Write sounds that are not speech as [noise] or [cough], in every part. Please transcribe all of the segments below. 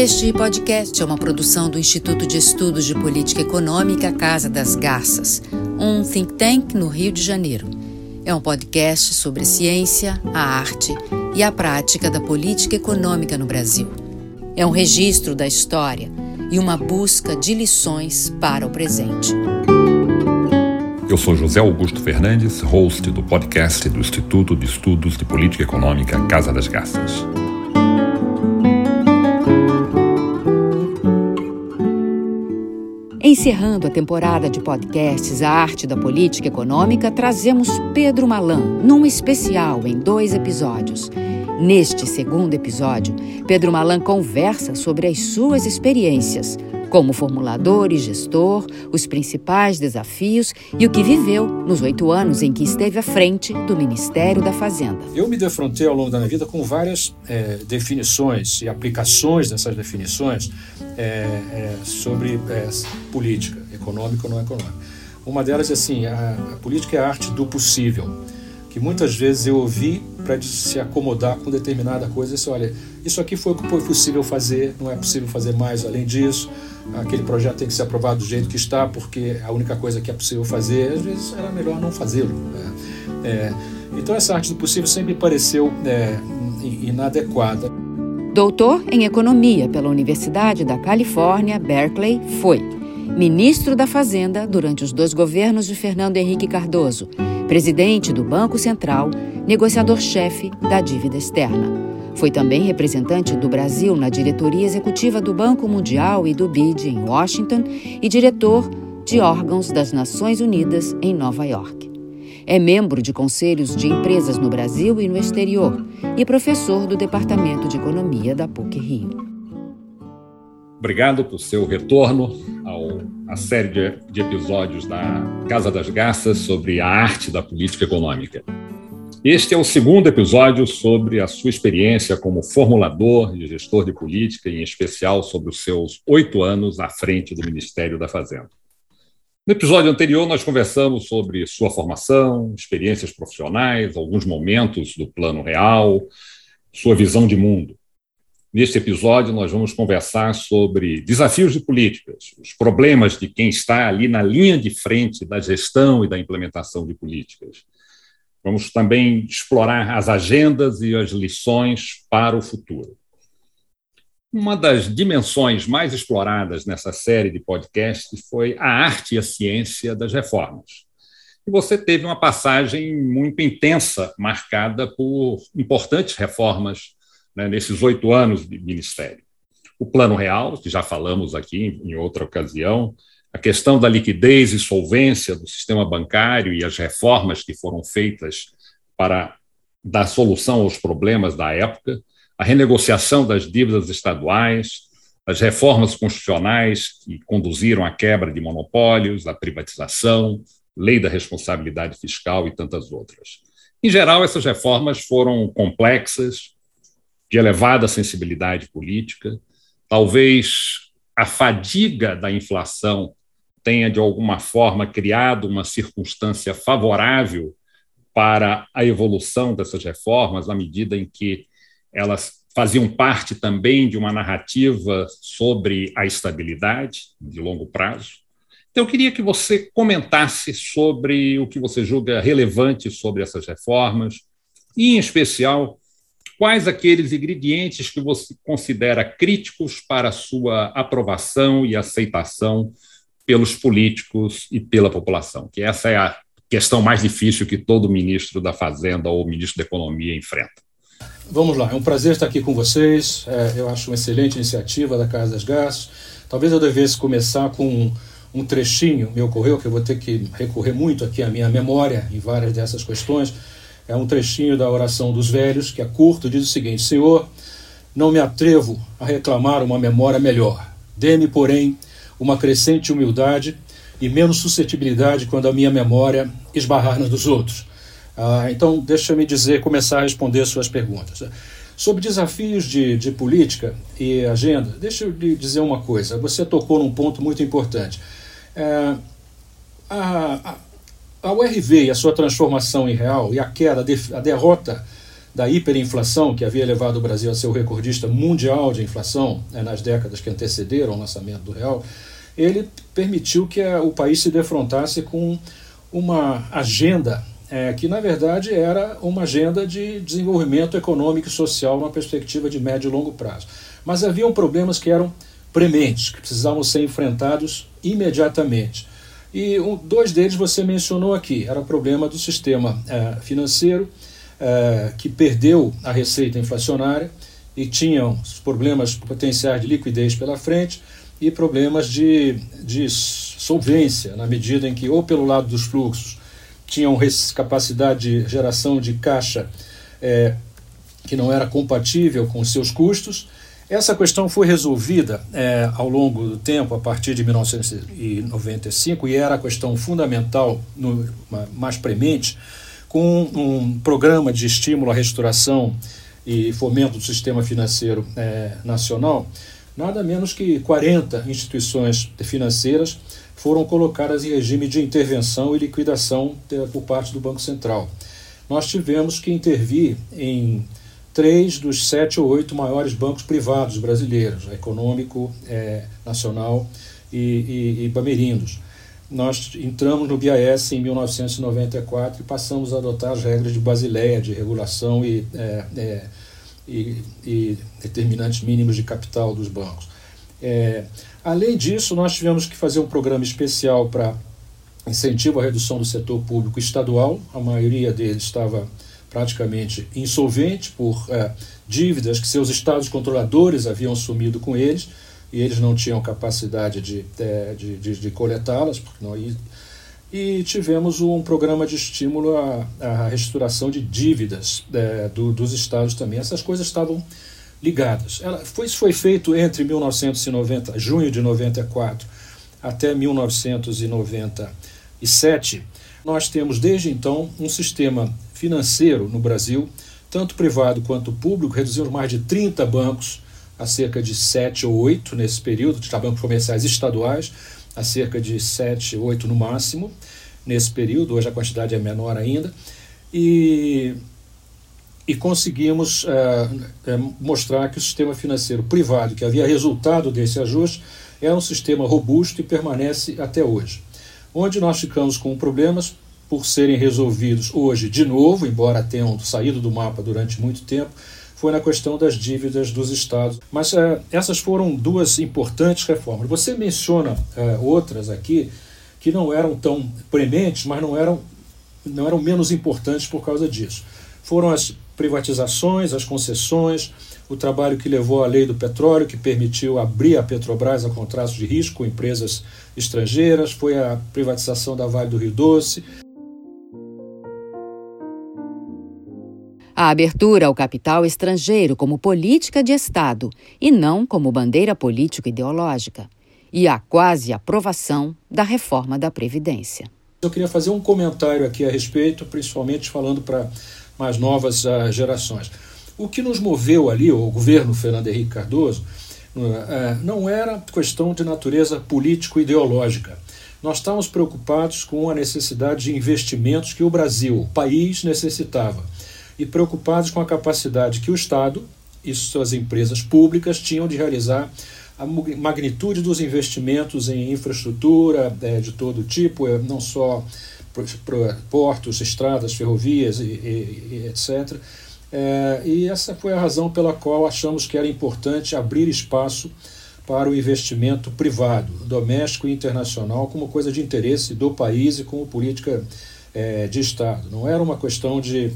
Este podcast é uma produção do Instituto de Estudos de Política Econômica Casa das Garças, um think tank no Rio de Janeiro. É um podcast sobre ciência, a arte e a prática da política econômica no Brasil. É um registro da história e uma busca de lições para o presente. Eu sou José Augusto Fernandes, host do podcast do Instituto de Estudos de Política Econômica Casa das Garças. Encerrando a temporada de podcasts A Arte da Política Econômica, trazemos Pedro Malan, num especial em dois episódios. Neste segundo episódio, Pedro Malan conversa sobre as suas experiências como formulador e gestor, os principais desafios e o que viveu nos oito anos em que esteve à frente do Ministério da Fazenda. Eu me defrontei ao longo da minha vida com várias é, definições e aplicações dessas definições é, é, sobre é, política, econômica ou não econômica. Uma delas é assim: a, a política é a arte do possível que muitas vezes eu ouvi para se acomodar com determinada coisa. Isso, olha, isso aqui foi o que foi possível fazer, não é possível fazer mais além disso. Aquele projeto tem que ser aprovado do jeito que está, porque é a única coisa que é possível fazer, às vezes era melhor não fazê-lo. Né? É, então, essa arte do possível sempre pareceu é, inadequada. Doutor em Economia pela Universidade da Califórnia, Berkeley, foi ministro da Fazenda durante os dois governos de Fernando Henrique Cardoso presidente do Banco Central, negociador-chefe da dívida externa. Foi também representante do Brasil na diretoria executiva do Banco Mundial e do BID em Washington e diretor de órgãos das Nações Unidas em Nova York. É membro de conselhos de empresas no Brasil e no exterior e professor do Departamento de Economia da PUC Rio. Obrigado por seu retorno ao, à série de, de episódios da Casa das Garças sobre a arte da política econômica. Este é o segundo episódio sobre a sua experiência como formulador e gestor de política, em especial sobre os seus oito anos à frente do Ministério da Fazenda. No episódio anterior, nós conversamos sobre sua formação, experiências profissionais, alguns momentos do plano real, sua visão de mundo. Neste episódio, nós vamos conversar sobre desafios de políticas, os problemas de quem está ali na linha de frente da gestão e da implementação de políticas. Vamos também explorar as agendas e as lições para o futuro. Uma das dimensões mais exploradas nessa série de podcasts foi a arte e a ciência das reformas. E você teve uma passagem muito intensa, marcada por importantes reformas né, nesses oito anos de ministério. O Plano Real, que já falamos aqui em outra ocasião, a questão da liquidez e solvência do sistema bancário e as reformas que foram feitas para dar solução aos problemas da época, a renegociação das dívidas estaduais, as reformas constitucionais que conduziram à quebra de monopólios, a privatização, lei da responsabilidade fiscal e tantas outras. Em geral, essas reformas foram complexas, de elevada sensibilidade política. Talvez a fadiga da inflação tenha, de alguma forma, criado uma circunstância favorável para a evolução dessas reformas, à medida em que elas faziam parte também de uma narrativa sobre a estabilidade de longo prazo. Então, eu queria que você comentasse sobre o que você julga relevante sobre essas reformas, e, em especial, quais aqueles ingredientes que você considera críticos para a sua aprovação e aceitação pelos políticos e pela população? Que essa é a questão mais difícil que todo ministro da Fazenda ou ministro da Economia enfrenta. Vamos lá, é um prazer estar aqui com vocês. É, eu acho uma excelente iniciativa da Casa das Gastos. Talvez eu devesse começar com um trechinho, me ocorreu que eu vou ter que recorrer muito aqui à minha memória em várias dessas questões é um trechinho da oração dos velhos, que é curto, diz o seguinte: Senhor, não me atrevo a reclamar uma memória melhor. Dê-me, porém, uma crescente humildade e menos suscetibilidade quando a minha memória esbarrar na dos outros. Ah, então, deixa-me dizer, começar a responder suas perguntas. Sobre desafios de, de política e agenda, deixa eu lhe dizer uma coisa. Você tocou num ponto muito importante. É, a, a a URV e a sua transformação em real e a queda, a derrota da hiperinflação que havia levado o Brasil a ser o recordista mundial de inflação né, nas décadas que antecederam o lançamento do real, ele permitiu que a, o país se defrontasse com uma agenda é, que, na verdade, era uma agenda de desenvolvimento econômico e social numa perspectiva de médio e longo prazo. Mas haviam problemas que eram prementes, que precisavam ser enfrentados imediatamente. E um, dois deles você mencionou aqui. Era o problema do sistema é, financeiro, é, que perdeu a receita inflacionária e tinham problemas potenciais de liquidez pela frente e problemas de, de solvência, na medida em que, ou pelo lado dos fluxos, tinham capacidade de geração de caixa é, que não era compatível com os seus custos. Essa questão foi resolvida é, ao longo do tempo, a partir de 1995, e era a questão fundamental, no, mais premente, com um programa de estímulo à restauração e fomento do sistema financeiro é, nacional, nada menos que 40 instituições financeiras foram colocadas em regime de intervenção e liquidação por parte do Banco Central. Nós tivemos que intervir em três dos sete ou oito maiores bancos privados brasileiros, Econômico, é, Nacional e, e, e Bamerindos. Nós entramos no BIS em 1994 e passamos a adotar as regras de Basileia, de regulação e é, é, e, e determinantes mínimos de capital dos bancos. É, além disso, nós tivemos que fazer um programa especial para incentivo à redução do setor público estadual. A maioria deles estava praticamente insolvente por é, dívidas que seus estados controladores haviam assumido com eles e eles não tinham capacidade de, é, de, de, de coletá-las, porque não, e tivemos um programa de estímulo à, à restauração de dívidas é, do, dos estados também. Essas coisas estavam ligadas. Ela, foi, isso foi feito entre 1990, junho de 94 até 1997. Nós temos desde então um sistema financeiro no Brasil, tanto privado quanto público, reduzimos mais de 30 bancos a cerca de 7 ou 8 nesse período, de bancos comerciais estaduais, a cerca de 7, 8 no máximo, nesse período, hoje a quantidade é menor ainda, e, e conseguimos é, mostrar que o sistema financeiro privado, que havia resultado desse ajuste, é um sistema robusto e permanece até hoje. Onde nós ficamos com problemas por serem resolvidos hoje de novo, embora tenham saído do mapa durante muito tempo, foi na questão das dívidas dos estados. Mas é, essas foram duas importantes reformas. Você menciona é, outras aqui que não eram tão prementes, mas não eram, não eram menos importantes por causa disso. Foram as privatizações, as concessões, o trabalho que levou à lei do petróleo, que permitiu abrir a Petrobras a contratos de risco com empresas estrangeiras, foi a privatização da Vale do Rio Doce. A abertura ao capital estrangeiro como política de Estado e não como bandeira político-ideológica. E a quase aprovação da reforma da Previdência. Eu queria fazer um comentário aqui a respeito, principalmente falando para mais novas uh, gerações. O que nos moveu ali, o governo Fernando Henrique Cardoso, uh, não era questão de natureza político-ideológica. Nós estávamos preocupados com a necessidade de investimentos que o Brasil, o país, necessitava e preocupados com a capacidade que o Estado e suas empresas públicas tinham de realizar a magnitude dos investimentos em infraestrutura é, de todo tipo, é, não só portos, estradas, ferrovias e, e, e etc. É, e essa foi a razão pela qual achamos que era importante abrir espaço para o investimento privado, doméstico e internacional, como coisa de interesse do país e como política é, de Estado. Não era uma questão de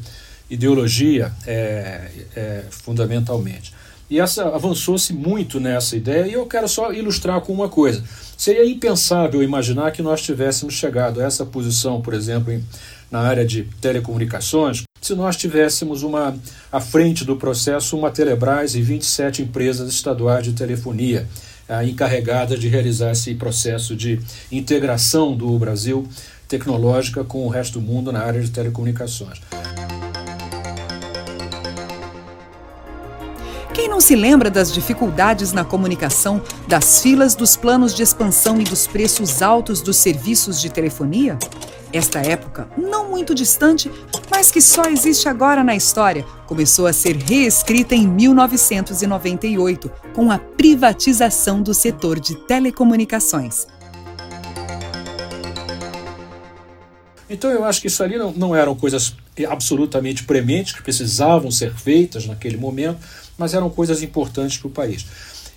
ideologia é, é, fundamentalmente. E essa avançou-se muito nessa ideia, e eu quero só ilustrar com uma coisa. Seria impensável imaginar que nós tivéssemos chegado a essa posição, por exemplo, em, na área de telecomunicações, se nós tivéssemos uma à frente do processo uma Telebrás e 27 empresas estaduais de telefonia ah, encarregadas de realizar esse processo de integração do Brasil tecnológica com o resto do mundo na área de telecomunicações. Quem não se lembra das dificuldades na comunicação, das filas dos planos de expansão e dos preços altos dos serviços de telefonia? Esta época, não muito distante, mas que só existe agora na história, começou a ser reescrita em 1998, com a privatização do setor de telecomunicações. Então eu acho que isso ali não, não eram coisas absolutamente prementes que precisavam ser feitas naquele momento, mas eram coisas importantes para o país.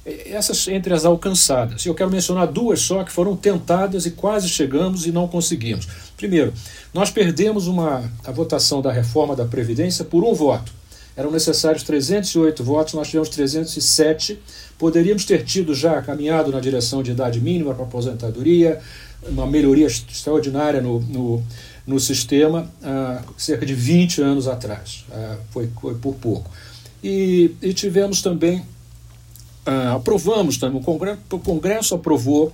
Essas entre as alcançadas. Eu quero mencionar duas só que foram tentadas e quase chegamos e não conseguimos. Primeiro, nós perdemos uma, a votação da reforma da Previdência por um voto. Eram necessários 308 votos, nós tivemos 307. Poderíamos ter tido já caminhado na direção de idade mínima para aposentadoria, uma melhoria extraordinária no, no, no sistema, há cerca de 20 anos atrás. foi, foi por pouco. E, e tivemos também ah, aprovamos também, o Congresso, o Congresso aprovou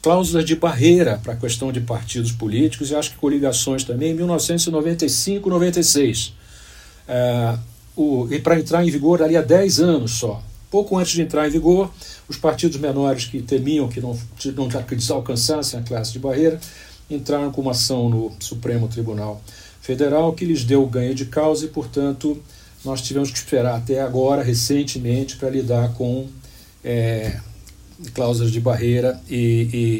cláusulas de barreira para a questão de partidos políticos e acho que coligações também em 1995, 96. Ah, o, e para entrar em vigor há 10 anos só. Pouco antes de entrar em vigor, os partidos menores que temiam que não, não que desalcançassem a classe de barreira entraram com uma ação no Supremo Tribunal Federal que lhes deu ganho de causa e, portanto, nós tivemos que esperar até agora, recentemente, para lidar com é, cláusulas de barreira e,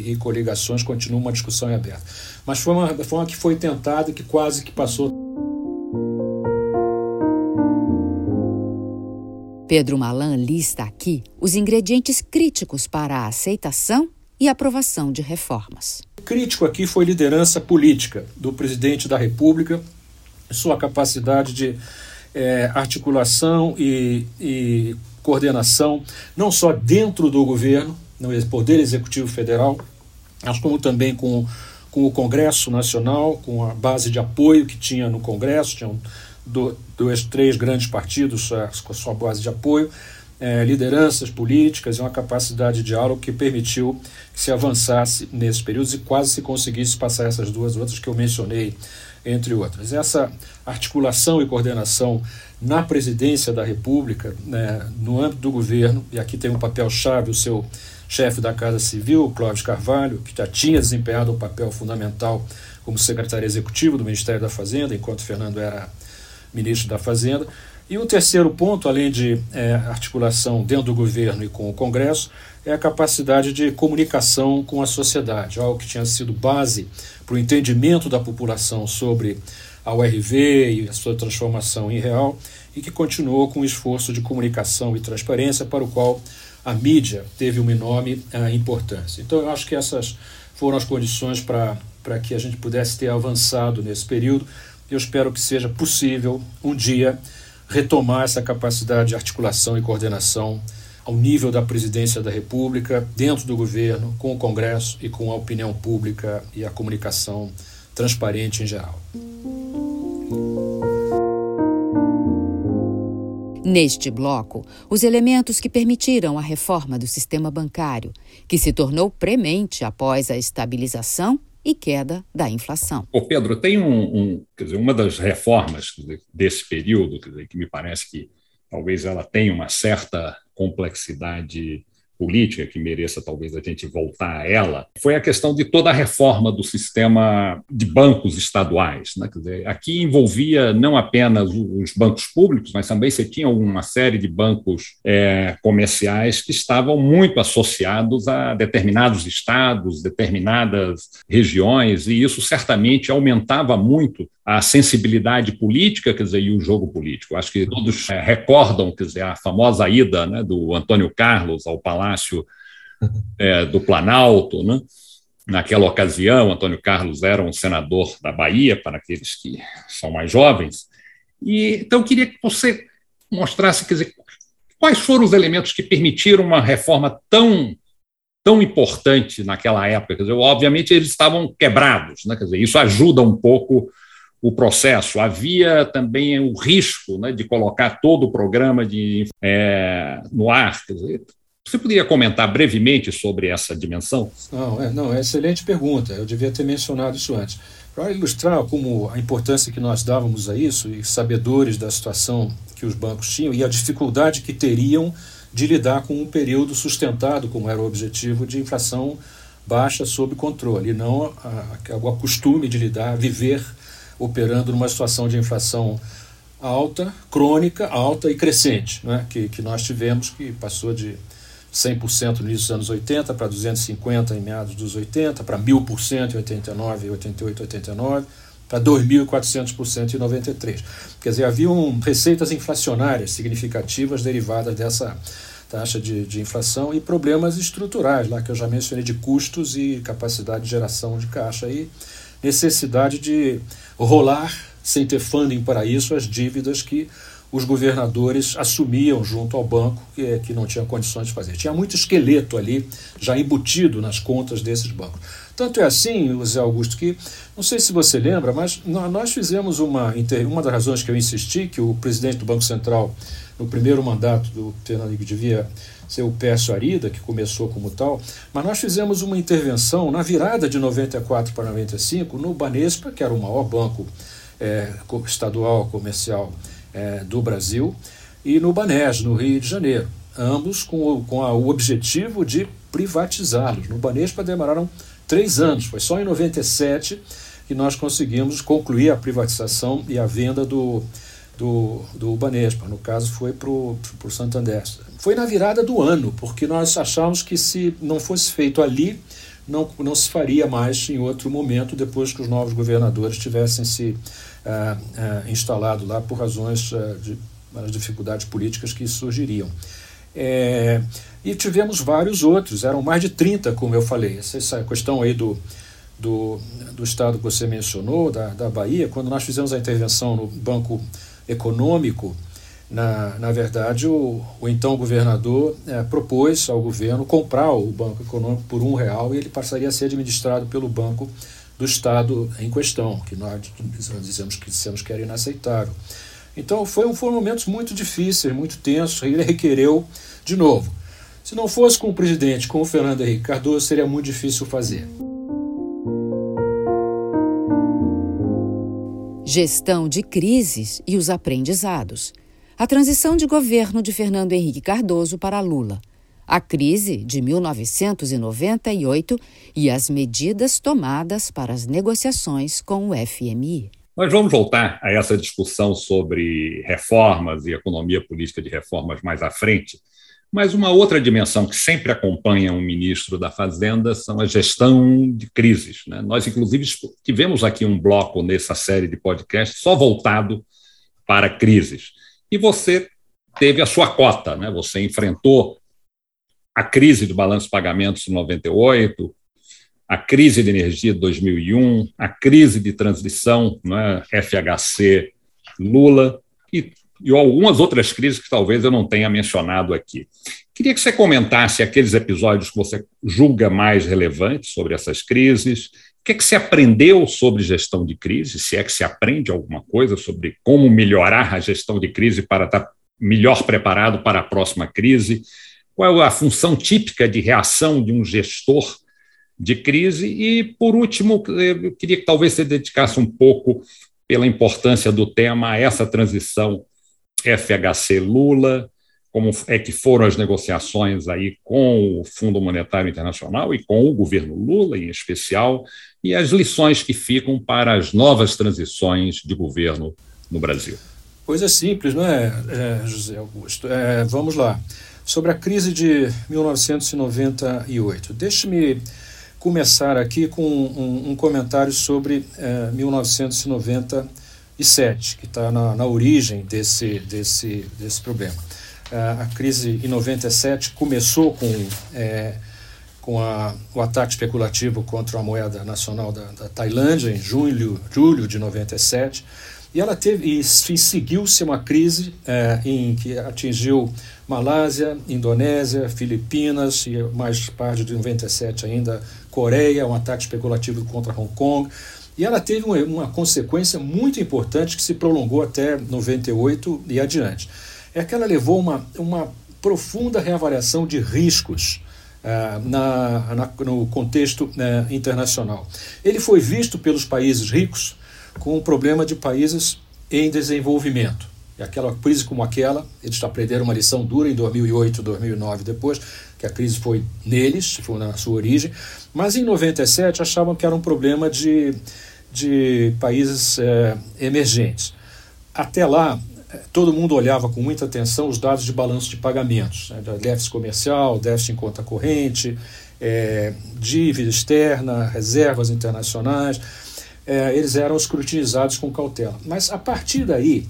e, e, coligações, continua uma discussão em aberto. Mas foi uma, uma que foi tentada e que quase que passou. Pedro Malan lista aqui os ingredientes críticos para a aceitação e aprovação de reformas. O crítico aqui foi liderança política do presidente da República, sua capacidade de é, articulação e, e coordenação, não só dentro do governo, no Poder Executivo Federal, mas como também com, com o Congresso Nacional, com a base de apoio que tinha no Congresso, tinham dois, três grandes partidos com a sua base de apoio, é, lideranças políticas e uma capacidade de diálogo que permitiu que se avançasse nesses períodos e quase se conseguisse passar essas duas outras que eu mencionei, entre outras. Essa articulação e coordenação na presidência da República, né, no âmbito do governo, e aqui tem um papel-chave o seu chefe da Casa Civil, Clóvis Carvalho, que já tinha desempenhado um papel fundamental como secretário executivo do Ministério da Fazenda, enquanto Fernando era ministro da Fazenda. E o terceiro ponto, além de é, articulação dentro do governo e com o Congresso, é a capacidade de comunicação com a sociedade, algo que tinha sido base para o entendimento da população sobre a URV e a sua transformação em real, e que continuou com o esforço de comunicação e transparência para o qual a mídia teve uma enorme uh, importância. Então, eu acho que essas foram as condições para que a gente pudesse ter avançado nesse período. Eu espero que seja possível um dia retomar essa capacidade de articulação e coordenação ao nível da presidência da República, dentro do governo, com o Congresso e com a opinião pública e a comunicação transparente em geral. Neste bloco, os elementos que permitiram a reforma do sistema bancário, que se tornou premente após a estabilização e queda da inflação. Ô Pedro, tem um, um dizer, uma das reformas desse período, dizer, que me parece que talvez ela tenha uma certa complexidade política que mereça talvez a gente voltar a ela, foi a questão de toda a reforma do sistema de bancos estaduais. Né? Dizer, aqui envolvia não apenas os bancos públicos, mas também você tinha uma série de bancos é, comerciais que estavam muito associados a determinados estados, determinadas regiões, e isso certamente aumentava muito a sensibilidade política, quer dizer, e o jogo político. Acho que todos é, recordam, quer dizer, a famosa ida né, do Antônio Carlos ao Palácio é, do Planalto, né? Naquela ocasião, Antônio Carlos era um senador da Bahia, para aqueles que são mais jovens. E então eu queria que você mostrasse, quer dizer, quais foram os elementos que permitiram uma reforma tão tão importante naquela época. Quer dizer, obviamente eles estavam quebrados, né? Quer dizer, isso ajuda um pouco o processo. Havia também o risco né, de colocar todo o programa de, é, no ar. Dizer, você poderia comentar brevemente sobre essa dimensão? Não, é, não, é excelente pergunta. Eu devia ter mencionado isso antes. Para ilustrar como a importância que nós dávamos a isso e sabedores da situação que os bancos tinham e a dificuldade que teriam de lidar com um período sustentado, como era o objetivo, de inflação baixa sob controle, e não o costume de lidar, viver operando numa situação de inflação alta, crônica, alta e crescente, né? que, que nós tivemos, que passou de 100% no início dos anos 80 para 250 em meados dos 80, para 1000% em 89, 88, 89, para 2.400% em 93. Quer dizer, haviam receitas inflacionárias significativas derivadas dessa taxa de, de inflação e problemas estruturais, lá que eu já mencionei, de custos e capacidade de geração de caixa e necessidade de rolar sem ter funding para isso as dívidas que os governadores assumiam junto ao banco, que, que não tinha condições de fazer. Tinha muito esqueleto ali, já embutido nas contas desses bancos. Tanto é assim, José Augusto, que não sei se você lembra, mas nós fizemos uma. Uma das razões que eu insisti, que o presidente do Banco Central, no primeiro mandato do Fernando devia ser o Pércio Arida, que começou como tal, mas nós fizemos uma intervenção na virada de 94 para 95 no Banespa, que era o maior banco é, estadual comercial é, do Brasil, e no Banés, no Rio de Janeiro, ambos com, o, com a, o objetivo de privatizá-los. No Banespa demoraram três anos, foi só em 97 que nós conseguimos concluir a privatização e a venda do, do, do Banespa. No caso, foi para o Santander. Foi na virada do ano, porque nós achávamos que se não fosse feito ali, não, não se faria mais em outro momento, depois que os novos governadores tivessem se uh, uh, instalado lá por razões uh, de as dificuldades políticas que surgiriam. É, e tivemos vários outros, eram mais de 30, como eu falei. Essa, essa questão aí do, do, do estado que você mencionou, da, da Bahia, quando nós fizemos a intervenção no Banco Econômico, na, na verdade, o, o então governador é, propôs ao governo comprar o Banco Econômico por um real e ele passaria a ser administrado pelo Banco do Estado em questão, que nós dizemos que, dissemos que era inaceitável. Então foi, foram momentos muito difíceis, muito tensos, e ele requereu de novo. Se não fosse com o presidente, com o Fernando Henrique Cardoso, seria muito difícil fazer. Gestão de crises e os aprendizados. A transição de governo de Fernando Henrique Cardoso para Lula. A crise de 1998 e as medidas tomadas para as negociações com o FMI. Nós vamos voltar a essa discussão sobre reformas e economia política de reformas mais à frente, mas uma outra dimensão que sempre acompanha um ministro da Fazenda são a gestão de crises. Né? Nós, inclusive, tivemos aqui um bloco nessa série de podcast só voltado para crises e você teve a sua cota, né? Você enfrentou a crise do balanço de pagamentos de 98, a crise de energia de 2001, a crise de transição, né? FHC, Lula e, e algumas outras crises que talvez eu não tenha mencionado aqui. Queria que você comentasse aqueles episódios que você julga mais relevantes sobre essas crises, o que, é que se aprendeu sobre gestão de crise? Se é que se aprende alguma coisa sobre como melhorar a gestão de crise para estar melhor preparado para a próxima crise? Qual é a função típica de reação de um gestor de crise? E, por último, eu queria que talvez você dedicasse um pouco, pela importância do tema, a essa transição FHC-Lula, como é que foram as negociações aí com o Fundo Monetário Internacional e com o governo Lula, em especial, e as lições que ficam para as novas transições de governo no Brasil. Coisa simples, não é, é José Augusto? É, vamos lá. Sobre a crise de 1998. Deixe-me começar aqui com um, um comentário sobre é, 1997, que está na, na origem desse, desse, desse problema. É, a crise em 97 começou com, é, com a, o ataque especulativo contra a moeda nacional da, da Tailândia em julho, julho de 97 e ela teve e, seguiu-se uma crise é, em que atingiu Malásia, Indonésia, Filipinas e mais parte de 97 ainda Coreia, um ataque especulativo contra Hong Kong. E ela teve uma, uma consequência muito importante que se prolongou até 98 e adiante é que ela levou uma, uma profunda reavaliação de riscos uh, na, na, no contexto uh, internacional. Ele foi visto pelos países ricos com o problema de países em desenvolvimento. E aquela crise como aquela, eles aprenderam uma lição dura em 2008, 2009 depois, que a crise foi neles, foi na sua origem, mas em 97 achavam que era um problema de, de países é, emergentes. Até lá, todo mundo olhava com muita atenção os dados de balanço de pagamentos, né, déficit comercial, déficit em conta corrente, é, dívida externa, reservas internacionais, é, eles eram escrutinizados com cautela. Mas a partir daí,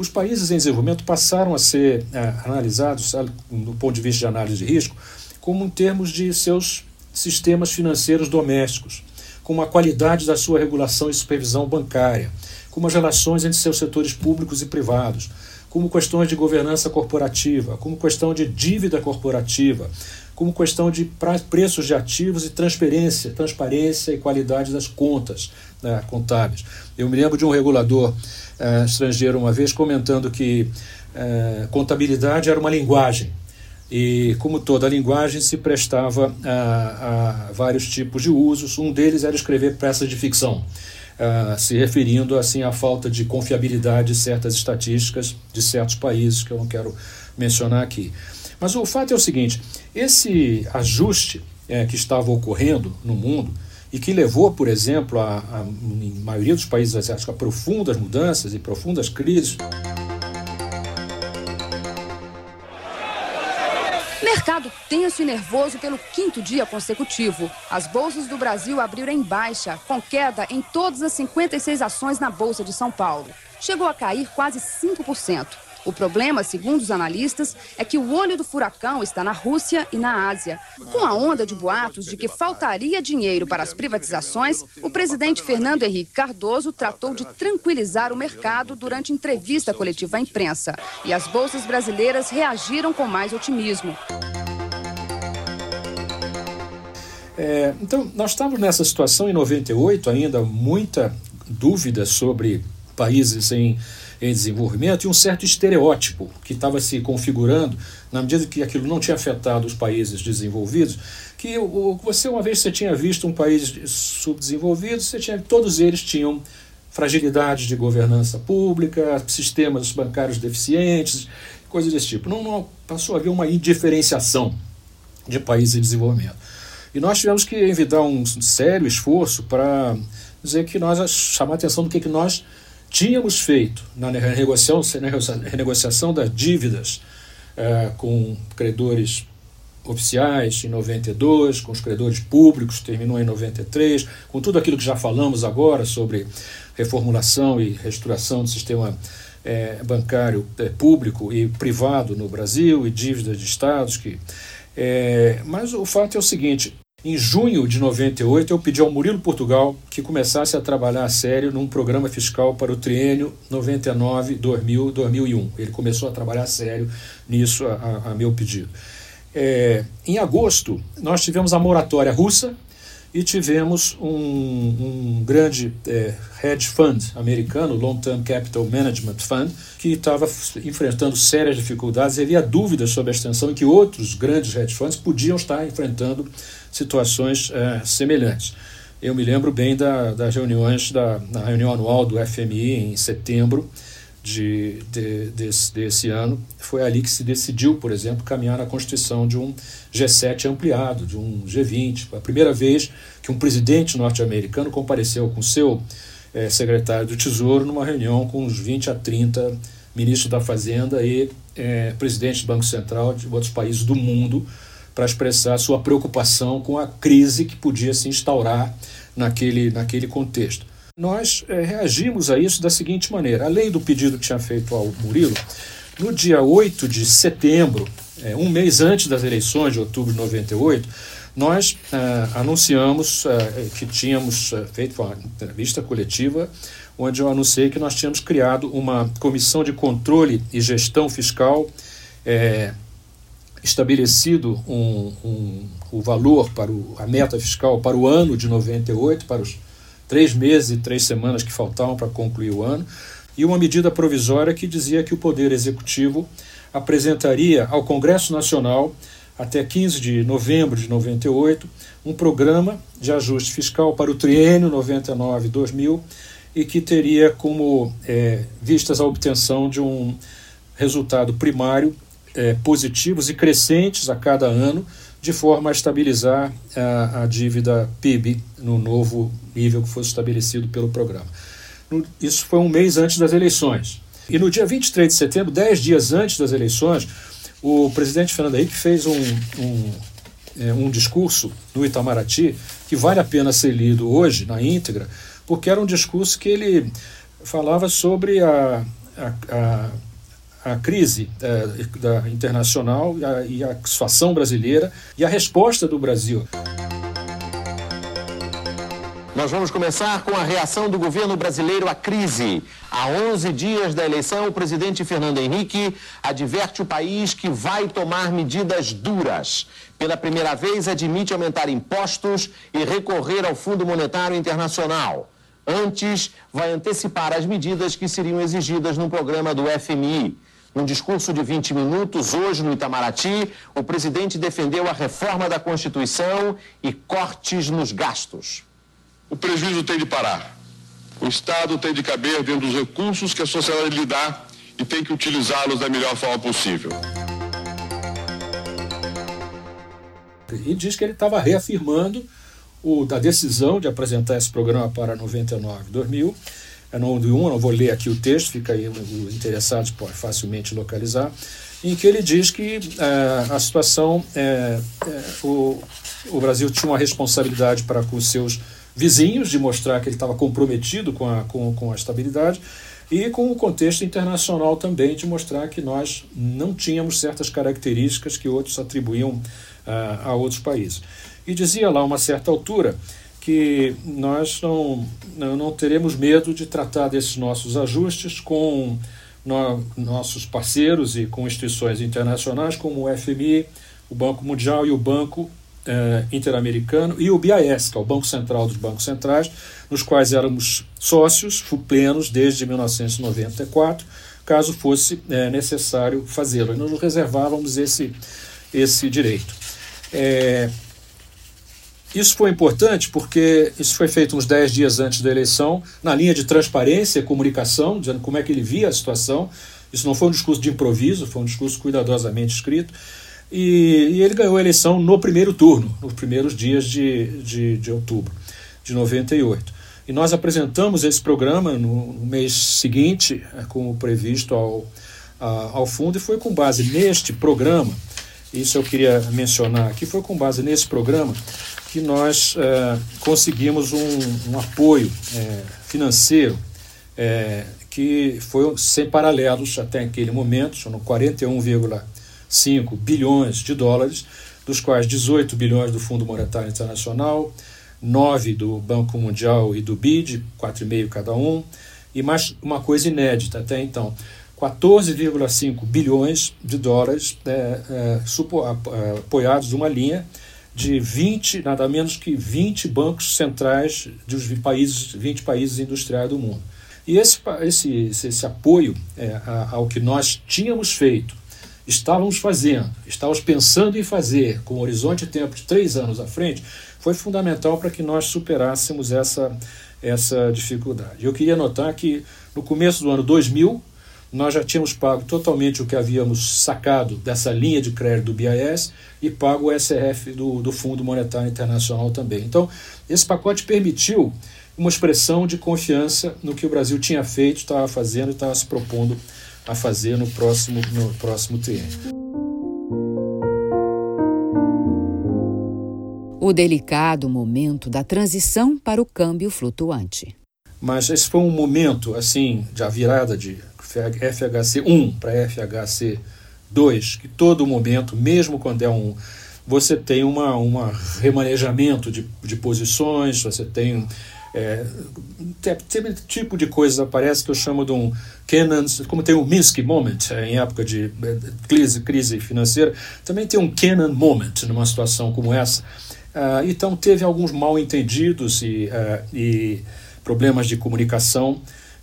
os países em desenvolvimento passaram a ser é, analisados, do ponto de vista de análise de risco, como em termos de seus sistemas financeiros domésticos, como a qualidade da sua regulação e supervisão bancária, como as relações entre seus setores públicos e privados, como questões de governança corporativa, como questão de dívida corporativa, como questão de preços de ativos e transparência, transparência e qualidade das contas né, contábeis. Eu me lembro de um regulador uh, estrangeiro uma vez comentando que uh, contabilidade era uma linguagem e, como toda linguagem, se prestava a, a, vários tipos de usos. Um deles era escrever peças de ficção, uh, se referindo assim à falta de confiabilidade de certas estatísticas de certos países que eu não quero mencionar aqui. Mas o fato é o seguinte: esse ajuste é, que estava ocorrendo no mundo e que levou, por exemplo, a, a, em maioria dos países asiáticos a profundas mudanças e profundas crises. Mercado tenso e nervoso pelo quinto dia consecutivo. As bolsas do Brasil abriram em baixa, com queda em todas as 56 ações na Bolsa de São Paulo. Chegou a cair quase 5%. O problema, segundo os analistas, é que o olho do furacão está na Rússia e na Ásia. Com a onda de boatos de que faltaria dinheiro para as privatizações, o presidente Fernando Henrique Cardoso tratou de tranquilizar o mercado durante entrevista coletiva à imprensa. E as bolsas brasileiras reagiram com mais otimismo. É, então, nós estávamos nessa situação em 98, ainda muita dúvida sobre países em em desenvolvimento e um certo estereótipo que estava se configurando na medida que aquilo não tinha afetado os países desenvolvidos, que você uma vez você tinha visto um país subdesenvolvido, você tinha todos eles tinham fragilidades de governança pública, sistemas bancários deficientes, coisas desse tipo. Não, não passou a haver uma indiferenciação de países em desenvolvimento. E nós tivemos que envidar um sério esforço para dizer que nós chamar a atenção do que, que nós tínhamos feito na renegociação, renegociação das dívidas é, com credores oficiais em 92, com os credores públicos, terminou em 93, com tudo aquilo que já falamos agora sobre reformulação e reestruturação do sistema é, bancário é, público e privado no Brasil e dívidas de estados que é, mas o fato é o seguinte em junho de 98, eu pedi ao Murilo Portugal que começasse a trabalhar a sério num programa fiscal para o triênio 99-2000-2001. Ele começou a trabalhar a sério nisso, a, a meu pedido. É, em agosto, nós tivemos a moratória russa e tivemos um, um grande é, hedge fund americano, Long Term Capital Management Fund, que estava enfrentando sérias dificuldades havia dúvidas sobre a extensão que outros grandes hedge funds podiam estar enfrentando situações é, semelhantes. Eu me lembro bem da, das reuniões, da, reunião anual do FMI em setembro de, de, desse, desse ano. Foi ali que se decidiu, por exemplo, caminhar na constituição de um G7 ampliado, de um G20. Foi a primeira vez que um presidente norte-americano compareceu com seu é, secretário do Tesouro numa reunião com uns 20 a 30 ministros da Fazenda e é, presidentes do Banco Central de outros países do mundo para expressar sua preocupação com a crise que podia se instaurar naquele, naquele contexto. Nós é, reagimos a isso da seguinte maneira: além do pedido que tinha feito ao Murilo, no dia 8 de setembro, é, um mês antes das eleições de outubro de 98, nós é, anunciamos é, que tínhamos feito uma entrevista coletiva onde eu anunciei que nós tínhamos criado uma comissão de controle e gestão fiscal é, estabelecido um, um, o valor para o, a meta fiscal para o ano de 98, para os três meses e três semanas que faltavam para concluir o ano, e uma medida provisória que dizia que o Poder Executivo apresentaria ao Congresso Nacional, até 15 de novembro de 98, um programa de ajuste fiscal para o triênio 99-2000 e que teria como é, vistas a obtenção de um resultado primário é, positivos e crescentes a cada ano, de forma a estabilizar a, a, dívida PIB no novo nível que fosse estabelecido pelo programa. Isso foi um mês antes das eleições. E no dia 23 de setembro, dez dias antes das eleições, o presidente Fernando Henrique fez um, um, é, um discurso no Itamaraty que vale a pena ser lido hoje, na íntegra, porque era um discurso que ele falava sobre a, a, a a crise é, da internacional e a, e a situação brasileira e a resposta do Brasil. Nós vamos começar com a reação do governo brasileiro à crise. Há 11 dias da eleição, o presidente Fernando Henrique adverte o país que vai tomar medidas duras. Pela primeira vez, admite aumentar impostos e recorrer ao Fundo Monetário Internacional. Antes, vai antecipar as medidas que seriam exigidas no programa do FMI. Num discurso de 20 minutos, hoje no Itamaraty, o presidente defendeu a reforma da Constituição e cortes nos gastos. O prejuízo tem de parar. O Estado tem de caber dentro dos recursos que a sociedade lhe dá e tem que utilizá-los da melhor forma possível. E diz que ele estava reafirmando o, da decisão de apresentar esse programa para 99 2000 é no 1 eu não vou ler aqui o texto, fica aí os interessados podem facilmente localizar, em que ele diz que é, a situação, é, é, o, o Brasil tinha uma responsabilidade para com os seus vizinhos, de mostrar que ele estava comprometido com a, com, com a estabilidade, e com o contexto internacional também, de mostrar que nós não tínhamos certas características que outros atribuíam uh, a outros países. E dizia lá, a uma certa altura, que nós não, não, teremos medo de tratar desses nossos ajustes com no, nossos parceiros e com instituições internacionais como o FMI, o Banco Mundial e o Banco eh, Interamericano e o BIS, que é o Banco Central dos Bancos Centrais, nos quais éramos sócios plenos desde 1994, caso fosse eh, necessário fazê-lo. E nós reservávamos esse, esse direito. É, isso foi importante porque isso foi feito uns 10 dias antes da eleição, na linha de transparência e comunicação, dizendo como é que ele via a situação. Isso não foi um discurso de improviso, foi um discurso cuidadosamente escrito. E, e ele ganhou a eleição no primeiro turno, nos primeiros dias de, de, de outubro de 98. E nós apresentamos esse programa no, no mês seguinte, é, como previsto ao, a, ao fundo, e foi com base neste programa, isso eu queria mencionar aqui, foi com base nesse programa que nós é, conseguimos um, um apoio é, financeiro é, que foi sem paralelos até aquele momento, são 41,5 bilhões de dólares, dos quais 18 bilhões do Fundo Monetário Internacional, 9 do Banco Mundial e do BID, 4,5 cada um, e mais uma coisa inédita até então, 14,5 bilhões de dólares é, é, apoiados numa linha de 20, nada menos que 20 bancos centrais dos países, 20 países industriais do mundo. E esse, esse, esse apoio é, ao que nós tínhamos feito, estávamos fazendo, estávamos pensando em fazer, com um horizonte de tempo de três anos à frente, foi fundamental para que nós superássemos essa, essa dificuldade. Eu queria notar que no começo do ano 2000, nós já tínhamos pago totalmente o que havíamos sacado dessa linha de crédito do BIS e pago o SRF do, do Fundo Monetário Internacional também. Então, esse pacote permitiu uma expressão de confiança no que o Brasil tinha feito, estava fazendo e estava se propondo a fazer no próximo, no próximo triênio. O delicado momento da transição para o câmbio flutuante. Mas esse foi um momento, assim, de virada de FHC1 para FHC2, que todo momento, mesmo quando é um. Você tem uma, uma remanejamento de, de posições, você tem. É, tem, tipo de coisas aparece que eu chamo de um Kenan, como tem o Minsky Moment é, em época de é, crise, crise financeira, também tem um Kenan Moment numa situação como essa. Uh, então teve alguns mal entendidos e, uh, e problemas de comunicação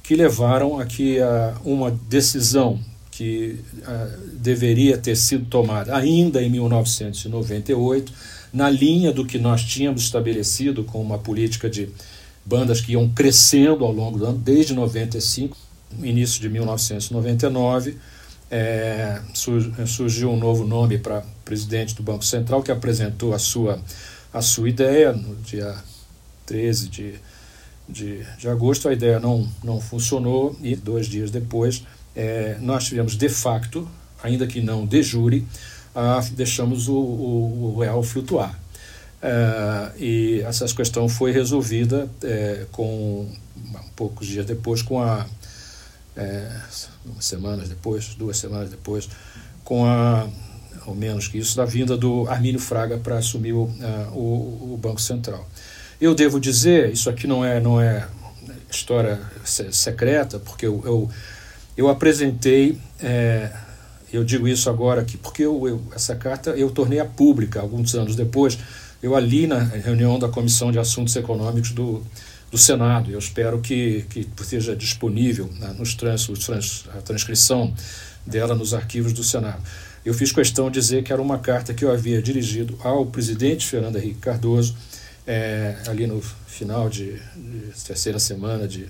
que levaram a que uh, uma decisão que uh, deveria ter sido tomada ainda em 1998, na linha do que nós tínhamos estabelecido com uma política de, bandas que iam crescendo ao longo do ano, desde 95, início de 1999, é, surgiu um novo nome para presidente do Banco Central, que apresentou a sua, a sua ideia no dia 13 de, de, de agosto. A ideia não, não funcionou e dois dias depois é, nós tivemos de facto, ainda que não de jure, a, deixamos o, o, o real flutuar. É, e essa questão foi resolvida é, com poucos dias depois com a é, semanas depois, duas semanas depois, com a, ao menos que isso, da vinda do Armínio Fraga para assumir o, o, Banco Central. Eu devo dizer, isso aqui não é, não é história secreta, porque eu, eu, eu apresentei, é, eu digo isso agora aqui, porque eu, eu, essa carta eu tornei a pública alguns anos depois, eu ali na reunião da Comissão de Assuntos Econômicos do, do Senado. Eu espero que, que esteja disponível né, nos trans, trans, a transcrição dela nos arquivos do Senado. Eu fiz questão de dizer que era uma carta que eu havia dirigido ao presidente Fernando Henrique Cardoso, é, ali no final de, de, terceira semana de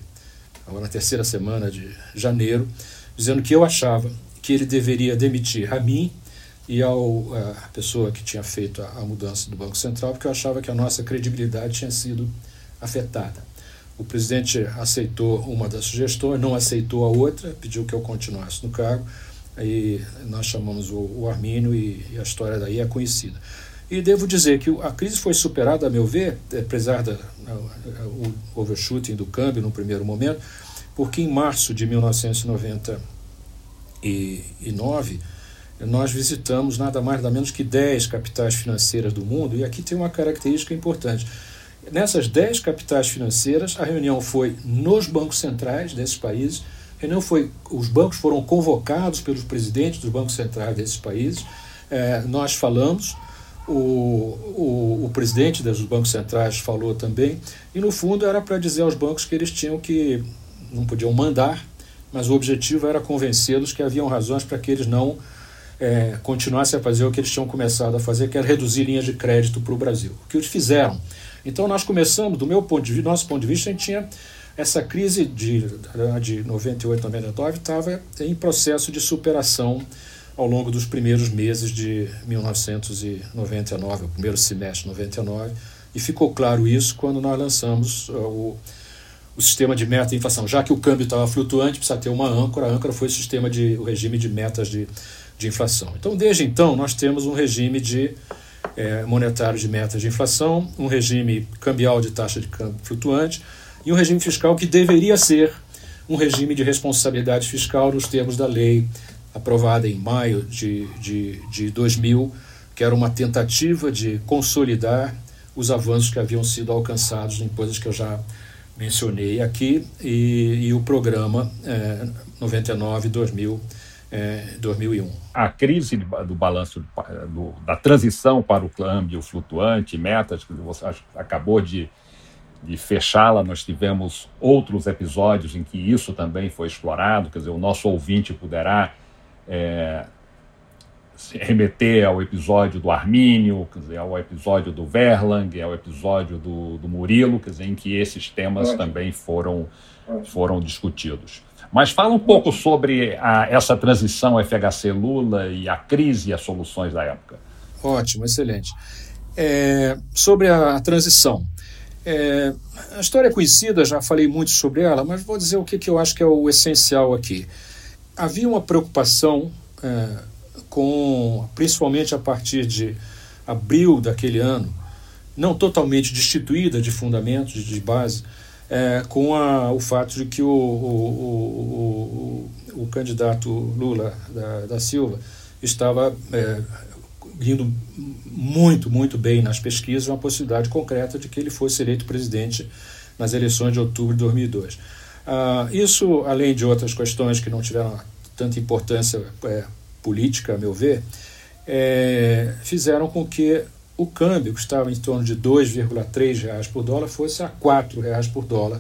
agora na terceira semana de janeiro, dizendo que eu achava que ele deveria demitir a mim e ao a pessoa que tinha feito a, a mudança do Banco Central, porque eu achava que a nossa credibilidade tinha sido afetada. O presidente aceitou uma das sugestões, não aceitou a outra, pediu que eu continuasse no cargo. Aí nós chamamos o, o Armínio e, e, a história daí é conhecida. E devo dizer que a crise foi superada, a meu ver, apesar do overshooting do câmbio no primeiro momento, porque em março de 1999 nós visitamos nada mais nada menos que 10 capitais financeiras do mundo, e aqui tem uma característica importante. Nessas dez capitais financeiras, a reunião foi nos bancos centrais desses países. A reunião foi, os bancos foram convocados pelos presidentes dos bancos centrais desses países. É, nós falamos, o, o, o, presidente dos bancos centrais falou também, e no fundo era para dizer aos bancos que eles tinham que, não podiam mandar, mas o objetivo era convencê-los que haviam razões para que eles não é, continuassem a fazer o que eles tinham começado a fazer, que era reduzir linhas de crédito para o Brasil. O que eles fizeram? Então nós começamos, do meu ponto de vista, nosso ponto de vista, a gente tinha essa crise de, de 98, 99 estava em processo de superação ao longo dos primeiros meses de 1999, o primeiro semestre de 99, e ficou claro isso quando nós lançamos uh, o, o sistema de meta de inflação. Já que o câmbio estava flutuante, precisa ter uma âncora, a âncora foi o sistema de o regime de metas de, de inflação. Então, desde então, nós temos um regime de é, monetário de metas de inflação, um regime cambial de taxa de câmbio flutuante e um regime fiscal que deveria ser um regime de responsabilidade fiscal nos termos da lei aprovada em maio de, de, de 2000, que era uma tentativa de consolidar os avanços que haviam sido alcançados em coisas que eu já mencionei aqui, e, e o programa é, 99-2000 é, 2001. A crise do balanço do, da transição para o câmbio flutuante, metas que você acabou de, de fechá-la, nós tivemos outros episódios em que isso também foi explorado, quer dizer, o nosso ouvinte poderá é, remeter ao episódio do Armínio, quer dizer, ao episódio do Verlang, ao episódio do, do Murilo, quer dizer, em que esses temas Ótimo. também foram, foram discutidos. Mas fala um pouco sobre a, essa transição FHC-Lula e a crise e as soluções da época. Ótimo, excelente. É, sobre a, a transição. É, a história é conhecida, já falei muito sobre ela, mas vou dizer o que, que eu acho que é o essencial aqui. Havia uma preocupação é, com, principalmente a partir de abril daquele ano, não totalmente destituída de fundamentos, de base, é, com a, o fato de que o, o, o, o candidato Lula da, da Silva estava é, indo muito, muito bem nas pesquisas, uma possibilidade concreta de que ele fosse eleito presidente nas eleições de outubro de 2002. Ah, isso, além de outras questões que não tiveram tanta importância é, política, a meu ver, é, fizeram com que o câmbio, que estava em torno de R$ 2,3 por dólar, fosse a R$ reais por dólar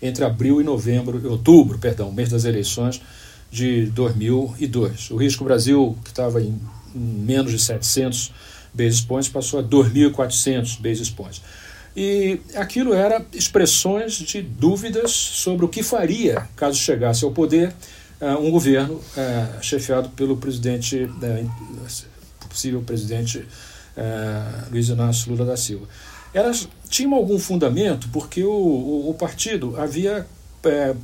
entre abril e novembro, outubro, perdão, mês das eleições de 2002. O risco Brasil, que estava em menos de 700 basis points, passou a 2.400 basis points. E aquilo era expressões de dúvidas sobre o que faria, caso chegasse ao poder, uh, um governo uh, chefiado pelo presidente, uh, possível presidente Luiz Inácio Lula da Silva. Elas tinham algum fundamento porque o, o, o partido havia é,